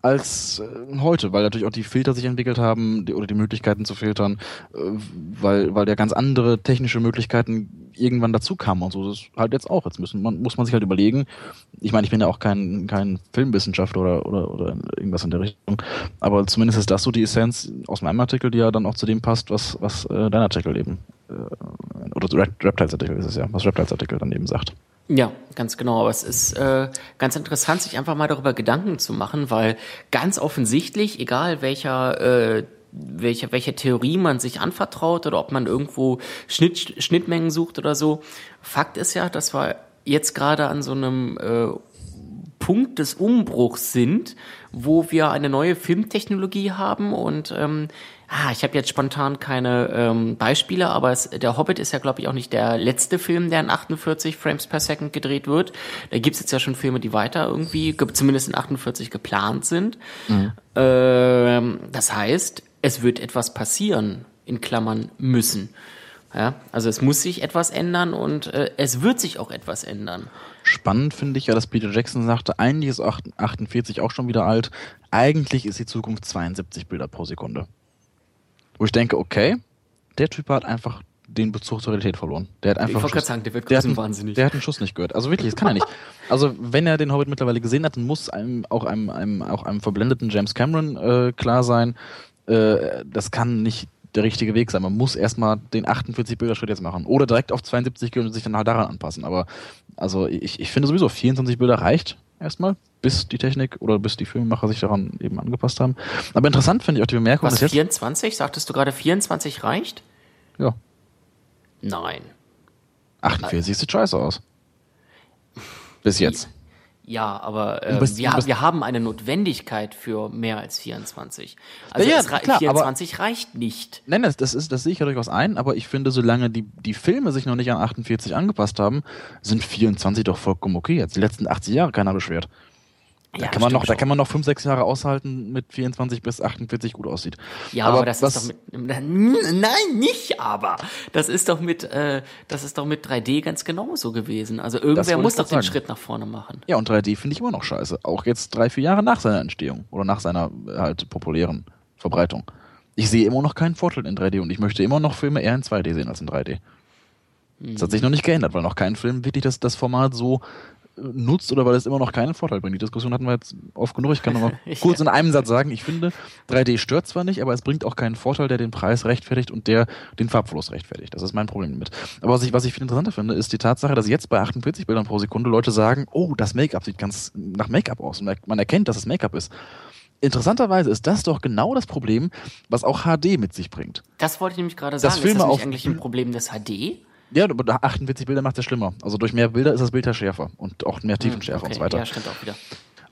als äh, heute, weil natürlich auch die Filter sich entwickelt haben die, oder die Möglichkeiten zu filtern, äh, weil weil ja ganz andere technische Möglichkeiten irgendwann dazu kamen und so das ist halt jetzt auch. Jetzt müssen man muss man sich halt überlegen. Ich meine, ich bin ja auch kein kein Filmwissenschaftler oder oder oder irgendwas in der Richtung, aber zumindest ist das so die Essenz aus meinem Artikel, die ja dann auch zu dem passt, was was äh, dein Artikel eben äh, oder Reptiles Artikel ist es ja, was Reptiles Artikel dann eben sagt. Ja, ganz genau. Aber es ist äh, ganz interessant, sich einfach mal darüber Gedanken zu machen, weil ganz offensichtlich, egal welcher äh, welche, welche Theorie man sich anvertraut oder ob man irgendwo Schnitt, Schnittmengen sucht oder so. Fakt ist ja, dass wir jetzt gerade an so einem äh, Punkt des Umbruchs sind, wo wir eine neue Filmtechnologie haben und ähm, ah, ich habe jetzt spontan keine ähm, Beispiele, aber es, der Hobbit ist ja, glaube ich, auch nicht der letzte Film, der in 48 Frames per Second gedreht wird. Da gibt's jetzt ja schon Filme, die weiter irgendwie, zumindest in 48 geplant sind. Mhm. Ähm, das heißt, es wird etwas passieren, in Klammern müssen. Ja, also es muss sich etwas ändern und äh, es wird sich auch etwas ändern. Spannend finde ich ja, dass Peter Jackson sagte, eigentlich ist 48 auch schon wieder alt. Eigentlich ist die Zukunft 72 Bilder pro Sekunde. Wo ich denke, okay, der Typ hat einfach den Bezug zur Realität verloren. Der hat einfach. Ich wollte gerade sagen, der wird der hat, wahnsinnig. Der hat einen Schuss nicht gehört. Also wirklich, das kann er nicht. [LAUGHS] Also wenn er den Hobbit mittlerweile gesehen hat, dann muss einem auch einem, einem auch einem verblendeten James Cameron äh, klar sein, äh, das kann nicht der richtige Weg sein. Man muss erstmal den 48 Bilder Schritt jetzt machen. Oder direkt auf 72 gehen und sich dann halt daran anpassen. Aber also ich, ich finde sowieso 24 Bilder reicht erstmal, bis die Technik oder bis die Filmemacher sich daran eben angepasst haben. Aber interessant finde ich auch die Bemerkung, Was, 24? Sagtest du gerade 24 reicht? Ja. Nein. 48 sieht scheiße aus. Bis jetzt. Ja, aber äh, bist- wir, wir haben eine Notwendigkeit für mehr als 24. Also Ja, ja, klar, aber- 24 reicht nicht. Nein, das, das, ist, das sehe ich ja durchaus ein, aber ich finde, solange die, die Filme sich noch nicht an 48 angepasst haben, sind 24 doch vollkommen okay. Jetzt die letzten 80 Jahre keiner beschwert. Da, Ja, kann man noch, da kann man noch 5, 6 Jahre aushalten mit 24 bis 48 gut aussieht. Ja, aber, aber das was- ist doch mit [LAUGHS] Nein, nicht aber. Das ist doch mit äh, das ist doch mit 3D ganz genauso gewesen. Also irgendwer muss doch den. Schritt nach vorne machen. Ja, und 3D finde ich immer noch scheiße. Auch jetzt drei, vier Jahre nach seiner Entstehung oder nach seiner äh, halt populären Verbreitung. Ich sehe immer noch keinen Vorteil in 3D und ich möchte immer noch Filme eher in 2D sehen als in 3D. Das hat sich noch nicht geändert, weil noch kein Film wirklich das, das Format so nutzt oder weil es immer noch keinen Vorteil bringt. Die Diskussion hatten wir jetzt oft genug. Ich kann noch mal [LAUGHS] kurz in einem Satz sagen, ich finde, 3D stört zwar nicht, aber es bringt auch keinen Vorteil, der den Preis rechtfertigt und der den Farbverlust rechtfertigt. Das ist mein Problem damit. Aber was ich, was ich viel interessanter finde, ist die Tatsache, dass jetzt bei 48 Bildern pro Sekunde Leute sagen, oh, das Make-up sieht ganz nach Make-up aus und man erkennt, dass es Make-up ist. Interessanterweise ist das doch genau das Problem, was auch HD mit sich bringt. Das wollte ich nämlich gerade Das sagen. ist Filme das nicht auf- eigentlich ein [CLEARS THROAT] Problem des HD? Ja, aber 48 Bilder macht es schlimmer. Also durch mehr Bilder ist das Bild ja schärfer und auch mehr Tiefenschärfe und so weiter. Ja, stimmt auch wieder.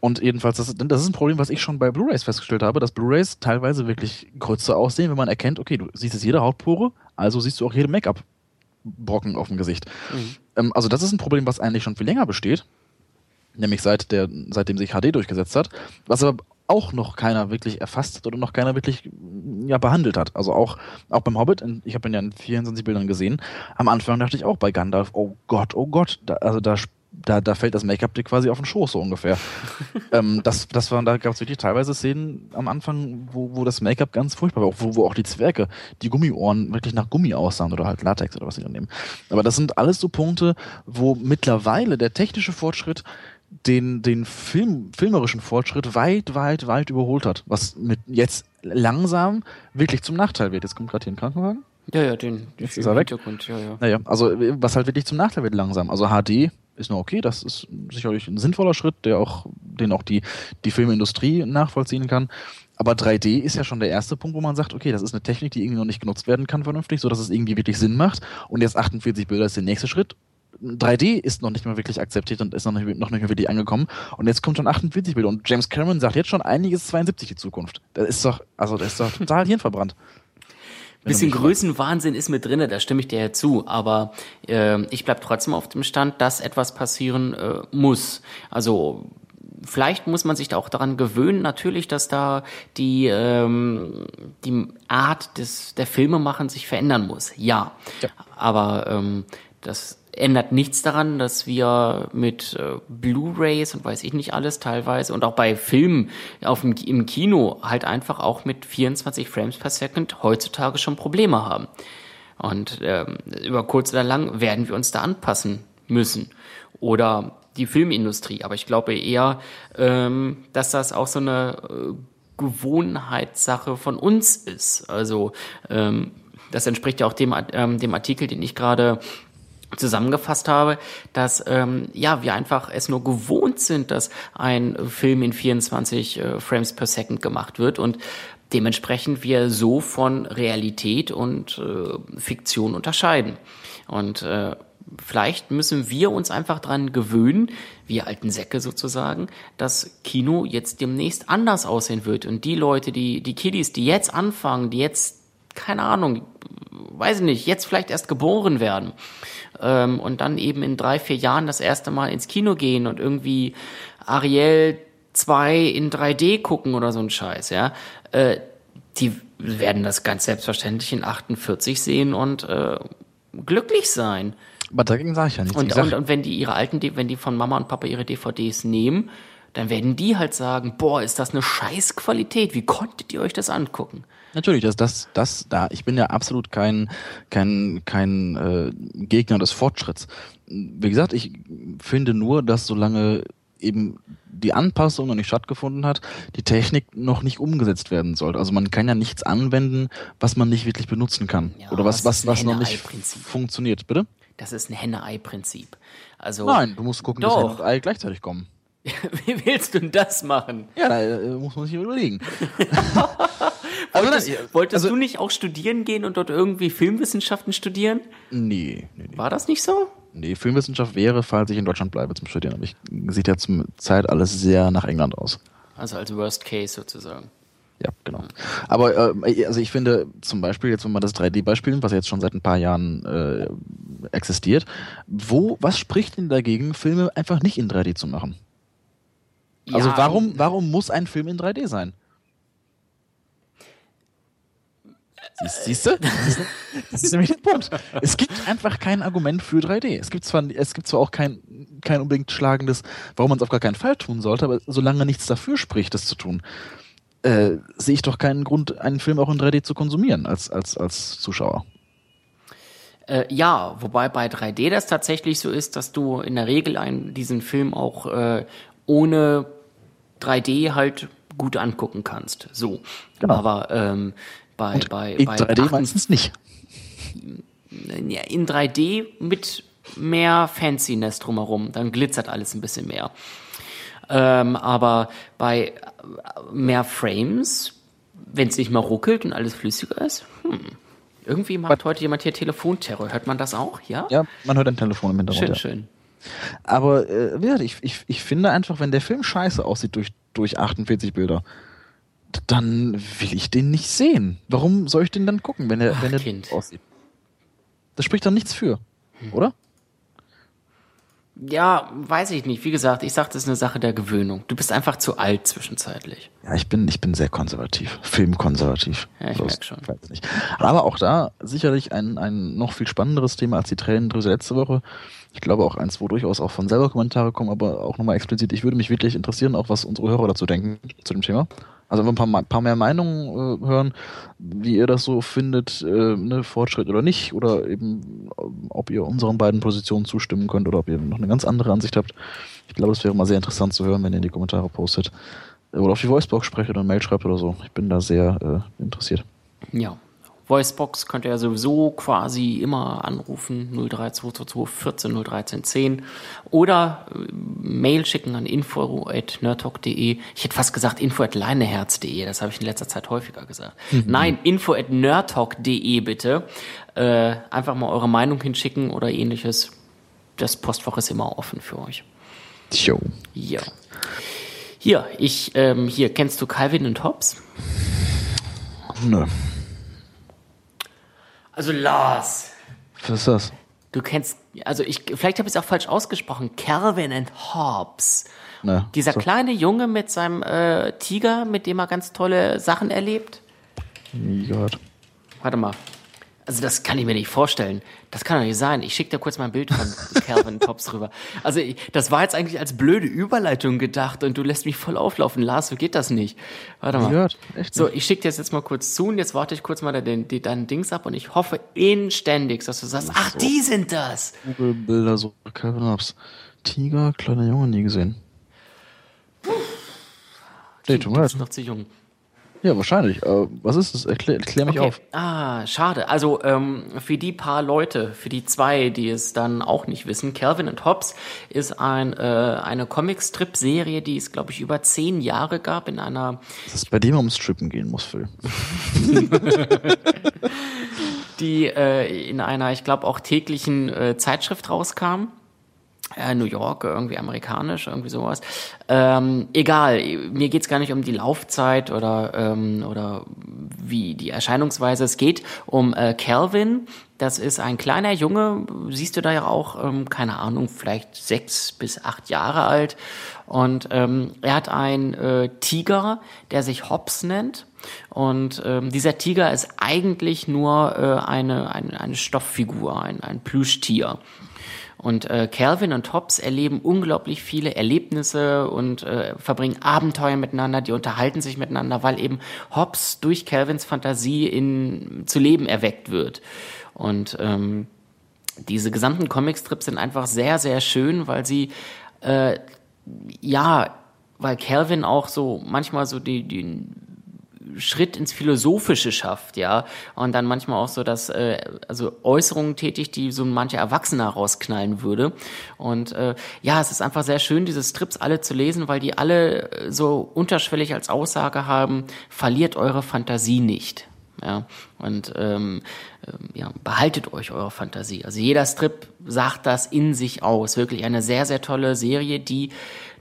Und jedenfalls, das ist, das ist ein Problem, was ich schon bei Blu-Rays festgestellt habe, dass Blu-Rays teilweise wirklich größer aussehen, wenn man erkennt, okay, du siehst jetzt jede Hautpore, also siehst du auch jede Make-up-Brocken auf dem Gesicht. Ähm, also das ist ein Problem, was eigentlich schon viel länger besteht, nämlich seit der, seitdem sich HD durchgesetzt hat, was aber auch noch keiner wirklich erfasst hat oder noch keiner wirklich ja, behandelt hat. Also auch, auch beim Hobbit, ich habe ihn ja in 24 Bildern gesehen, am Anfang dachte ich auch bei Gandalf, oh Gott, oh Gott, da, also da, da, da fällt das Make-up dir quasi auf den Schoß, so ungefähr. [LAUGHS] ähm, das, das waren, da gab es wirklich teilweise Szenen am Anfang, wo, wo das Make-up ganz furchtbar war, wo, wo auch die Zwerge, die Gummiohren wirklich nach Gummi aussahen oder halt Latex oder was sie da nehmen. Aber das sind alles so Punkte, wo mittlerweile der technische Fortschritt den, den Film, filmerischen Fortschritt weit, weit, weit überholt hat. Was mit jetzt langsam wirklich zum Nachteil wird. Jetzt kommt gerade hier ein Krankenwagen. Ja, ja, den Jetzt ist er weg. Hintergrund, ja, ja. Naja, also was halt wirklich zum Nachteil wird langsam. Also HD ist nur okay, das ist sicherlich ein sinnvoller Schritt, der auch, den auch die, die Filmindustrie nachvollziehen kann. Aber 3D ist ja schon der erste Punkt, wo man sagt, okay, das ist eine Technik, die irgendwie noch nicht genutzt werden kann vernünftig, so dass es irgendwie wirklich Sinn macht. Und jetzt 48 Bilder ist der nächste Schritt. 3D ist noch nicht mal wirklich akzeptiert und ist noch nicht, noch nicht mehr wirklich angekommen. Und jetzt kommt schon 48 Bilder. Und James Cameron sagt jetzt schon, einiges 72 die Zukunft. Das ist doch, also das ist doch total [LAUGHS] hirnverbrannt. Du Bisschen. Größenwahnsinn ist mit drinne, da stimme ich dir ja zu, aber äh, ich bleib trotzdem auf dem Stand, dass etwas passieren äh, muss. Also vielleicht muss man sich da auch daran gewöhnen, natürlich, dass da die, ähm, die Art des, der Filmemachen sich verändern muss. Ja. Ja. Aber ähm, das ändert nichts daran, dass wir mit äh, Blu-rays und weiß ich nicht alles teilweise und auch bei Filmen auf dem, im Kino halt einfach auch mit 24 Frames per Second heutzutage schon Probleme haben. Und ähm, über kurz oder lang werden wir uns da anpassen müssen. Oder die Filmindustrie. Aber ich glaube eher, ähm, dass das auch so eine äh, Gewohnheitssache von uns ist. Also ähm, das entspricht ja auch dem, ähm, dem Artikel, den ich gerade zusammengefasst habe, dass ähm, ja wir einfach es nur gewohnt sind, dass ein Film in 24 äh, Frames per Second gemacht wird und dementsprechend wir so von Realität und äh, Fiktion unterscheiden. Und äh, vielleicht müssen wir uns einfach dran gewöhnen, wir alten Säcke sozusagen, dass Kino jetzt demnächst anders aussehen wird. Und die Leute, die, die Kiddies, die jetzt anfangen, die jetzt, keine Ahnung, weiß ich nicht, jetzt vielleicht erst geboren werden ähm, und dann eben in drei, vier Jahren das erste Mal ins Kino gehen und irgendwie Ariel 2 in 3D gucken oder so ein Scheiß, ja, äh, die werden das ganz selbstverständlich in 48 sehen und äh, glücklich sein. Aber dagegen sage ich ja nichts. Und, und, und wenn die ihre alten, wenn die von Mama und Papa ihre DVDs nehmen, dann werden die halt sagen, boah, ist das eine Scheißqualität, wie konntet ihr euch das angucken? Natürlich, das, das, das, da, ich bin ja absolut kein, kein, kein äh, Gegner des Fortschritts. Wie gesagt, ich finde nur, dass solange eben die Anpassung noch nicht stattgefunden hat, die Technik noch nicht umgesetzt werden sollte. Also man kann ja nichts anwenden, was man nicht wirklich benutzen kann. Ja, Oder was, was, was noch nicht funktioniert. Bitte? Das ist ein Henne-Ei-Prinzip. Also, Nein, du musst gucken, dass Doch. Henne und Ei gleichzeitig kommen. [LAUGHS] wie willst du denn das machen? Ja, da äh, muss man sich überlegen. [LAUGHS] also, Wolltest, also, du nicht auch studieren gehen und dort irgendwie Filmwissenschaften studieren? Nee, nee, nee. War das nicht so? Nee, Filmwissenschaft wäre, falls ich in Deutschland bleibe zum Studieren. Aber ich sieht ja zum Zeit alles sehr nach England aus. Also als Worst Case sozusagen. Ja, genau. Aber äh, also ich finde zum Beispiel, jetzt wenn man das 3D-Beispiel nimmt, was jetzt schon seit ein paar Jahren äh, existiert, wo, was spricht denn dagegen, Filme einfach nicht in 3D zu machen? Also Ja, warum, warum muss ein Film in 3D sein? Siehst, du? [LAUGHS] Das ist nämlich der Punkt. Es gibt einfach kein Argument für 3D. Es gibt zwar, es gibt zwar auch kein, kein unbedingt schlagendes, warum man es auf gar keinen Fall tun sollte, aber solange nichts dafür spricht, das zu tun, äh, sehe ich doch keinen Grund, einen Film auch in 3D zu konsumieren als, als, als Zuschauer. Äh, ja, wobei bei 3D das tatsächlich so ist, dass du in der Regel einen, diesen Film auch äh, ohne 3D halt gut angucken kannst. So. Genau. Aber ähm, bei, Und bei, in bei 3D 28 meistens nicht. in 3D mit mehr Fanciness drumherum. Dann glitzert alles ein bisschen mehr. Ähm, aber bei äh, mehr Frames, wenn es nicht mal ruckelt und alles flüssiger ist, hm. Irgendwie macht heute jemand hier Telefonterror. Hört man das auch? Ja? Ja, man hört ein Telefon im Hintergrund. Schön, ja. schön. Aber äh, ich, ich, ich finde einfach, wenn der Film scheiße aussieht durch, durch 48 Bilder, dann will ich den nicht sehen. Warum soll ich den dann gucken, wenn er Ach, wenn er Kind. aussieht? Das spricht doch nichts für, oder? Ja, weiß ich nicht. Wie gesagt, ich sag, das ist eine Sache der Gewöhnung. Du bist einfach zu alt zwischenzeitlich. Ja, ich bin, ich bin sehr konservativ, filmkonservativ. Ja, ich So, merk das schon. weiß nicht. Aber auch da sicherlich ein, ein noch viel spannenderes Thema als die Tränendrüse letzte Woche. Ich glaube auch eins, wo durchaus auch von selber Kommentare kommen, aber auch nochmal explizit. Ich würde mich wirklich interessieren, auch was unsere Hörer dazu denken, zu dem Thema. Also einfach ein paar, paar mehr Meinungen äh, hören, wie ihr das so findet, äh, ne, Fortschritt oder nicht, oder eben, ob ihr unseren beiden Positionen zustimmen könnt oder ob ihr noch eine ganz andere Ansicht habt. Ich glaube, das wäre mal sehr interessant zu hören, wenn ihr in die Kommentare postet. Äh, Oder auf die Voicebox sprecht oder eine Mail schreibt oder so. Ich bin da sehr äh, interessiert. Ja. Voicebox könnt ihr ja sowieso quasi immer anrufen, 03222 14 013 10 oder äh, Mail schicken an info.nerdtalk.de. Ich hätte fast gesagt info.leineherz.de, das habe ich in letzter Zeit häufiger gesagt. Nein, info.nerdtalk.de bitte. Äh, einfach mal eure Meinung hinschicken oder ähnliches. Das Postfach ist immer offen für euch. Tjo. Ja. Hier, ich, ähm, hier, kennst du Calvin und Hobbes? Nö. Also Lars. Was ist das? Du kennst, also ich, vielleicht habe ich es auch falsch ausgesprochen. Calvin and Hobbes. Ne, Dieser so. kleine Junge mit seinem äh, Tiger, mit dem er ganz tolle Sachen erlebt. Nie gehört. Warte mal. Also das kann ich mir nicht vorstellen. Das kann doch nicht sein. Ich schicke dir kurz mal ein Bild von [LAUGHS] Calvin Hobbes rüber. Also ich, das war jetzt eigentlich als blöde Überleitung gedacht und du lässt mich voll auflaufen. Lars, so geht das nicht. Warte mal. Echt So, ich schicke dir das jetzt mal kurz zu und jetzt warte ich kurz mal dein, dein, dein Dings ab und ich hoffe inständig, dass du sagst, ach, die sind das. Google-Bilder so. Calvin Hobbes. Tiger, kleiner Junge, nie gesehen. Nee, tut mir Du leid. bist noch zu jung. Ja, wahrscheinlich. Äh, was ist das? Erklär, erklär mich Okay. auf. Ah, schade. Also ähm, für die paar Leute, für die zwei, die es dann auch nicht wissen, Calvin and Hobbes ist ein, äh, eine Comic-Strip-Serie, die es, glaube ich, über zehn Jahre gab in einer, Dass es bei dem ums Strippen gehen muss, Phil. [LAUGHS] die äh, in einer, ich glaube, auch täglichen äh, Zeitschrift rauskam. Äh, New York, irgendwie amerikanisch, irgendwie sowas. Ähm, egal, mir geht's gar nicht um die Laufzeit oder, ähm, oder wie die Erscheinungsweise. Es geht um äh, Calvin. Das ist ein kleiner Junge, siehst du da ja auch, ähm, keine Ahnung, vielleicht sechs bis acht Jahre alt. Und ähm, er hat einen äh, Tiger, der sich Hobbs nennt. Und ähm, dieser Tiger ist eigentlich nur äh, eine, eine, eine Stofffigur, ein, ein Plüschtier. Und äh, Calvin und Hobbes erleben unglaublich viele Erlebnisse und äh, verbringen Abenteuer miteinander, die unterhalten sich miteinander, weil eben Hobbes durch Calvins Fantasie in, zu Leben erweckt wird. Und ähm, diese gesamten Comicstrips sind einfach sehr, sehr schön, weil sie äh, ja, weil Calvin auch so manchmal so die, die Schritt ins Philosophische schafft, ja, und dann manchmal auch so, dass äh, also Äußerungen tätigt, die so mancher Erwachsener rausknallen würde. Und äh, ja, es ist einfach sehr schön, diese Strips alle zu lesen, weil die alle äh, so unterschwellig als Aussage haben: Verliert eure Fantasie nicht. Ja, und ähm, ähm ja, behaltet euch eure Fantasie. Also jeder Strip sagt das in sich aus. Wirklich eine sehr, sehr tolle Serie, die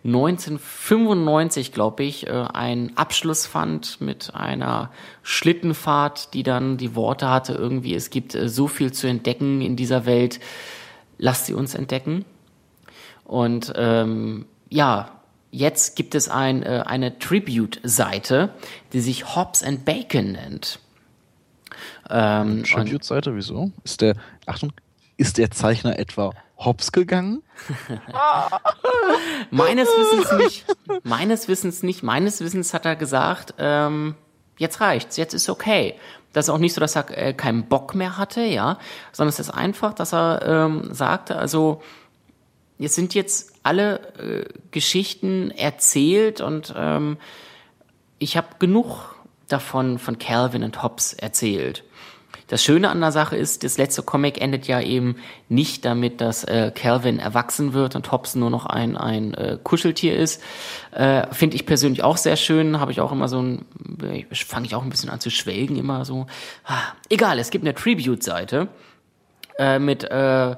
1995, glaube ich, äh, einen Abschluss fand mit einer Schlittenfahrt, die dann die Worte hatte, irgendwie, es gibt äh, so viel zu entdecken in dieser Welt, lasst sie uns entdecken. Und ähm, ja, jetzt gibt es ein, äh, eine Tribute-Seite, die sich Hobbs and Bacon nennt. Ähm, Tribute-Seite, wieso? Ist der, Achtung, ist der Zeichner etwa hops gegangen? [LAUGHS] meines Wissens nicht. Meines Wissens nicht. Meines Wissens hat er gesagt, ähm, jetzt reicht's, jetzt ist okay. Das ist auch nicht so, dass er äh, keinen Bock mehr hatte, ja, sondern es ist einfach, dass er ähm, sagte, also es sind jetzt alle äh, Geschichten erzählt und ähm, ich habe genug davon von Calvin und Hobbes erzählt. Das Schöne an der Sache ist, das letzte Comic endet ja eben nicht damit, dass äh, Calvin erwachsen wird und Hobbs nur noch ein, ein äh, Kuscheltier ist. Äh, Finde ich persönlich auch sehr schön. Habe ich auch immer so ein, fange ich auch ein bisschen an zu schwelgen, immer so. Ah, egal, es gibt eine Tribute-Seite äh, mit äh,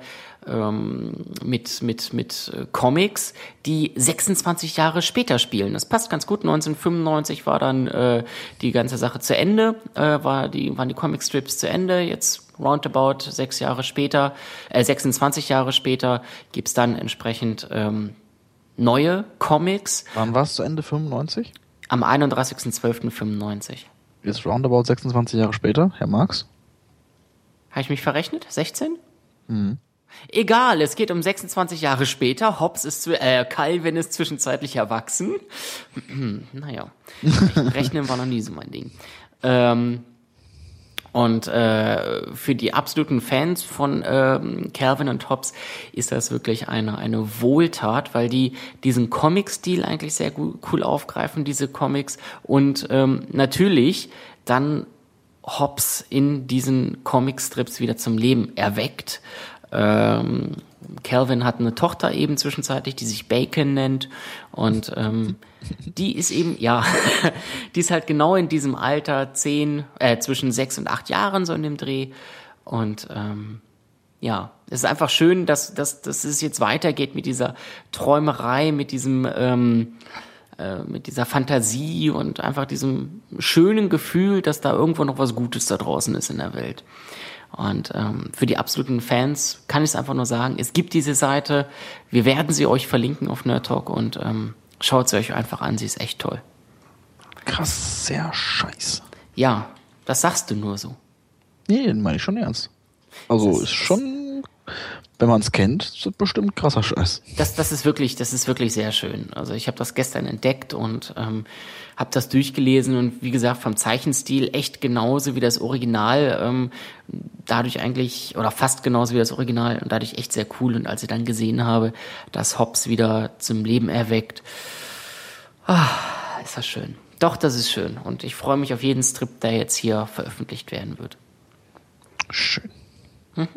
ähm, mit, mit, mit äh, Comics, die 26 Jahre später spielen. Das passt ganz gut. 1995 war dann äh, die ganze Sache zu Ende, äh, war die, waren die Comicstrips zu Ende. Jetzt roundabout sechs Jahre später, äh, 26 Jahre später gibt's dann entsprechend ähm, neue Comics. Wann war es zu Ende? 95? Am 31.12.95. Jetzt roundabout 26 Jahre später, Herr Marx? Habe ich mich verrechnet? 16? Mhm. Egal, es geht um 26 Jahre später. Hobbs ist, äh, Calvin ist zwischenzeitlich erwachsen. [CLEARS THROAT] naja, rechnen war noch nie so mein Ding. Ähm, und äh, für die absoluten Fans von ähm, Calvin und Hobbes ist das wirklich eine, eine Wohltat, weil die diesen Comic-Stil eigentlich sehr cool aufgreifen, diese Comics. Und ähm, natürlich dann Hobbes in diesen Comicstrips wieder zum Leben erweckt. Ähm, Calvin hat eine Tochter eben zwischenzeitlich, die sich Bacon nennt. Und ähm, die ist eben, ja, [LAUGHS] die ist halt genau in diesem Alter, zehn, äh, zwischen sechs und acht Jahren so in dem Dreh. Und ähm, ja, es ist einfach schön, dass, dass, dass es jetzt weitergeht mit dieser Träumerei, mit diesem ähm, äh, mit dieser Fantasie und einfach diesem schönen Gefühl, dass da irgendwo noch was Gutes da draußen ist in der Welt. Und ähm, für die absoluten Fans kann ich es einfach nur sagen, es gibt diese Seite, wir werden sie euch verlinken auf Nerd Talk und ähm, schaut sie euch einfach an, sie ist echt toll. Krass, sehr scheiße. Ja, das sagst du nur so. Nee, meine ich schon ernst. Also ist, ist schon wenn man es kennt, ist das bestimmt krasser Scheiß. Das, das ist wirklich, das ist wirklich sehr schön. Also ich habe das gestern entdeckt und ähm, habe das durchgelesen und wie gesagt vom Zeichenstil echt genauso wie das Original. Ähm, dadurch eigentlich oder fast genauso wie das Original und dadurch echt sehr cool. Und als ich dann gesehen habe, dass Hobbs wieder zum Leben erweckt, ah, ist das schön. Doch, das ist schön. Und ich freue mich auf jeden Strip, der jetzt hier veröffentlicht werden wird. Schön. Mhm.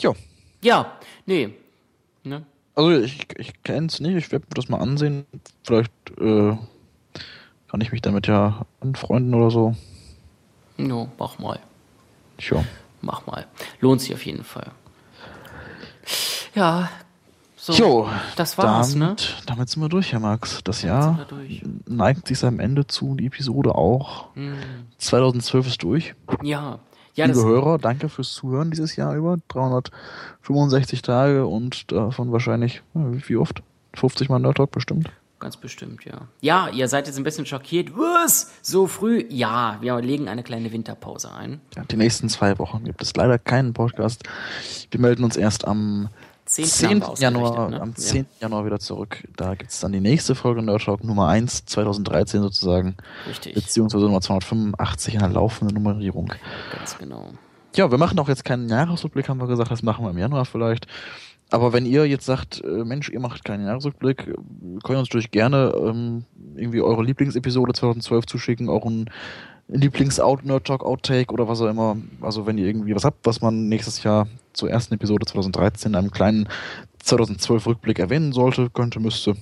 Jo. Ja, nee. Ne? Also ich, ich kenne es nicht, ich werde mir das mal ansehen. Vielleicht äh, kann ich mich damit ja anfreunden oder so. Jo, mach mal. Tja. Mach mal. Lohnt sich auf jeden Fall. Ja, so, jo, das war's, damit, ne? Damit sind wir durch, Herr Max. Das Jahr neigt sich seinem Ende zu, die Episode auch. Hm. 2012 ist durch. Ja, ja, Liebe Hörer, danke fürs Zuhören dieses Jahr über. 365 Tage und davon wahrscheinlich, wie oft? 50 Mal Nerd Talk bestimmt. Ganz bestimmt, ja. Ja, ihr seid jetzt ein bisschen schockiert. Was? So früh? Ja, wir legen eine kleine Winterpause ein. Ja, die nächsten zwei Wochen gibt es leider keinen Podcast. Wir melden uns erst am 10. 10. Januar, ne? am 10. Ja. Januar wieder zurück. Da gibt es dann die nächste Folge Nerd Talk Nummer 1 2013 sozusagen. Richtig. Beziehungsweise Nummer 285 in der laufenden Nummerierung. Ganz genau. Ja, wir machen auch jetzt keinen Jahresrückblick, haben wir gesagt, das machen wir im Januar vielleicht. Aber wenn ihr jetzt sagt, äh, Mensch, ihr macht keinen Jahresrückblick, äh, könnt ihr uns natürlich gerne ähm, irgendwie eure Lieblingsepisode 2012 zuschicken, auch ein Lieblings-Nerd-Talk-Outtake oder was auch immer. Also wenn ihr irgendwie was habt, was man nächstes Jahr zur ersten Episode 2013 in einem kleinen 2012-Rückblick erwähnen sollte, könnte, müsste,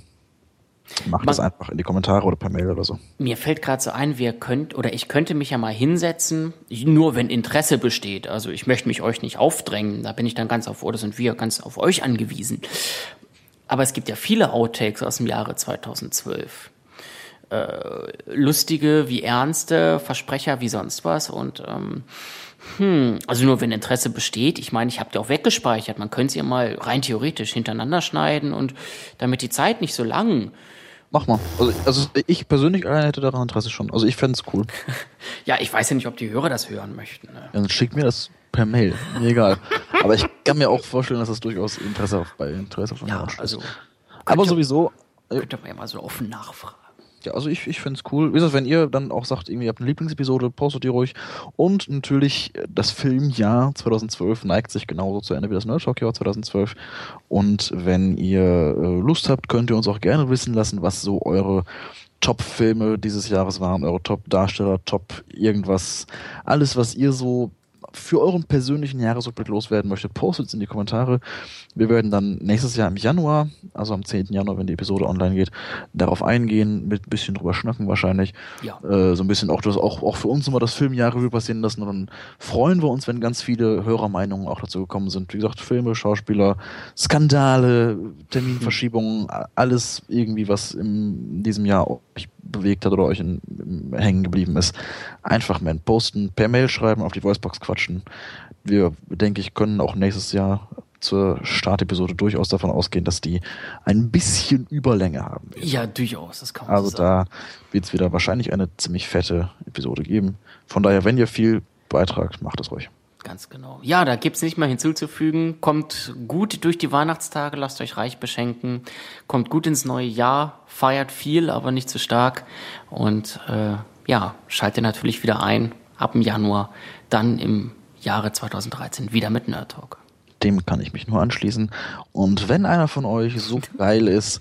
macht das einfach in die Kommentare oder per Mail oder so. Mir fällt gerade so ein, wir könnt oder ich könnte mich ja mal hinsetzen, nur wenn Interesse besteht. Also ich möchte mich euch nicht aufdrängen, da bin ich dann ganz auf, oder sind wir ganz auf euch angewiesen. Aber es gibt ja viele Outtakes aus dem Jahre 2012 äh, lustige wie ernste, Versprecher wie sonst was und ähm, hm, also nur wenn Interesse besteht. Ich meine, ich habe die auch weggespeichert. Man könnte sie ja mal rein theoretisch hintereinander schneiden und damit die Zeit nicht so lang. Mach mal. Also, also ich persönlich hätte daran Interesse schon. Also ich fände es cool. [LAUGHS] ja, ich weiß ja nicht, ob die Hörer das hören möchten. Ne? Dann schick mir das per Mail. Mir egal. Aber ich kann mir auch vorstellen, dass das durchaus Interesse auf, bei Interesse von ja, also Aber sowieso. Könnte man ja mal so offen nachfragen. Ja, also ich, ich finde es cool. Wie gesagt, wenn ihr dann auch sagt, irgendwie habt eine Lieblingsepisode, postet die ruhig. Und natürlich, das Filmjahr 2012 neigt sich genauso zu Ende wie das Nerd Jahr 2012. Und wenn ihr äh, Lust habt, könnt ihr uns auch gerne wissen lassen, was so eure Top-Filme dieses Jahres waren, eure Top-Darsteller, Top irgendwas, alles, was ihr so für euren persönlichen Jahresrückblick loswerden möchtet, postet es in die Kommentare. Wir werden dann nächstes Jahr im Januar, also am 10. Januar, wenn die Episode online geht, darauf eingehen, mit ein bisschen drüber schnacken wahrscheinlich. Ja. Äh, so ein bisschen auch, das, auch, auch für uns immer das Filmjahr Revue passieren lassen und dann freuen wir uns, wenn ganz viele Hörermeinungen auch dazu gekommen sind. Wie gesagt, Filme, Schauspieler, Skandale, Terminverschiebungen, alles irgendwie, was in diesem Jahr euch bewegt hat oder euch in, hängen geblieben ist, einfach mal posten, per Mail schreiben, auf die Voicebox quatschen. Wir, denke ich, können auch nächstes Jahr zur Startepisode durchaus davon ausgehen, dass die ein bisschen Überlänge haben. Wird. Ja, durchaus, das kann man Also so da wird es wieder wahrscheinlich eine ziemlich fette Episode geben. Von daher, wenn ihr viel beitragt, macht es ruhig. Ganz genau. Ja, da gibt's nicht mehr hinzuzufügen. Kommt gut durch die Weihnachtstage, lasst euch reich beschenken. Kommt gut ins neue Jahr, feiert viel, aber nicht zu stark. Und äh, ja, schaltet natürlich wieder ein ab dem Januar, dann im Jahre 2013 wieder mit Nerd Talk. Dem kann ich mich nur anschließen. Und wenn einer von euch so [LAUGHS] geil ist,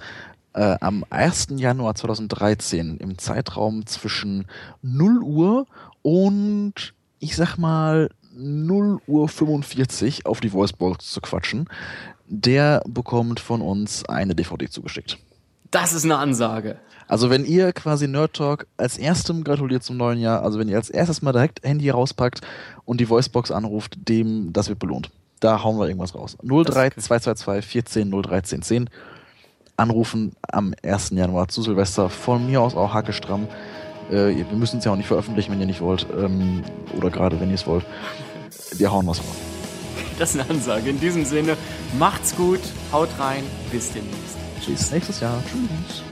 äh, am 1. Januar 2013 im Zeitraum zwischen 0 Uhr und ich sag mal 0 Uhr 45 auf die Voicebox zu quatschen, der bekommt von uns eine DVD zugeschickt. Das ist eine Ansage. Also wenn ihr quasi Nerd Talk als erstem gratuliert zum neuen Jahr, also wenn ihr als erstes mal direkt Handy rauspackt und die Voicebox anruft, dem das wird belohnt. Da hauen wir irgendwas raus. 03222 14 013 10 anrufen am 1. Januar zu Silvester. Von mir aus auch hackestramm. Äh, wir müssen es ja auch nicht veröffentlichen, wenn ihr nicht wollt. Ähm, oder gerade wenn ihr es wollt. Wir hauen was raus. Das ist eine Ansage. In diesem Sinne, macht's gut, haut rein, bis demnächst. Tschüss, nächstes Jahr. Tschüss.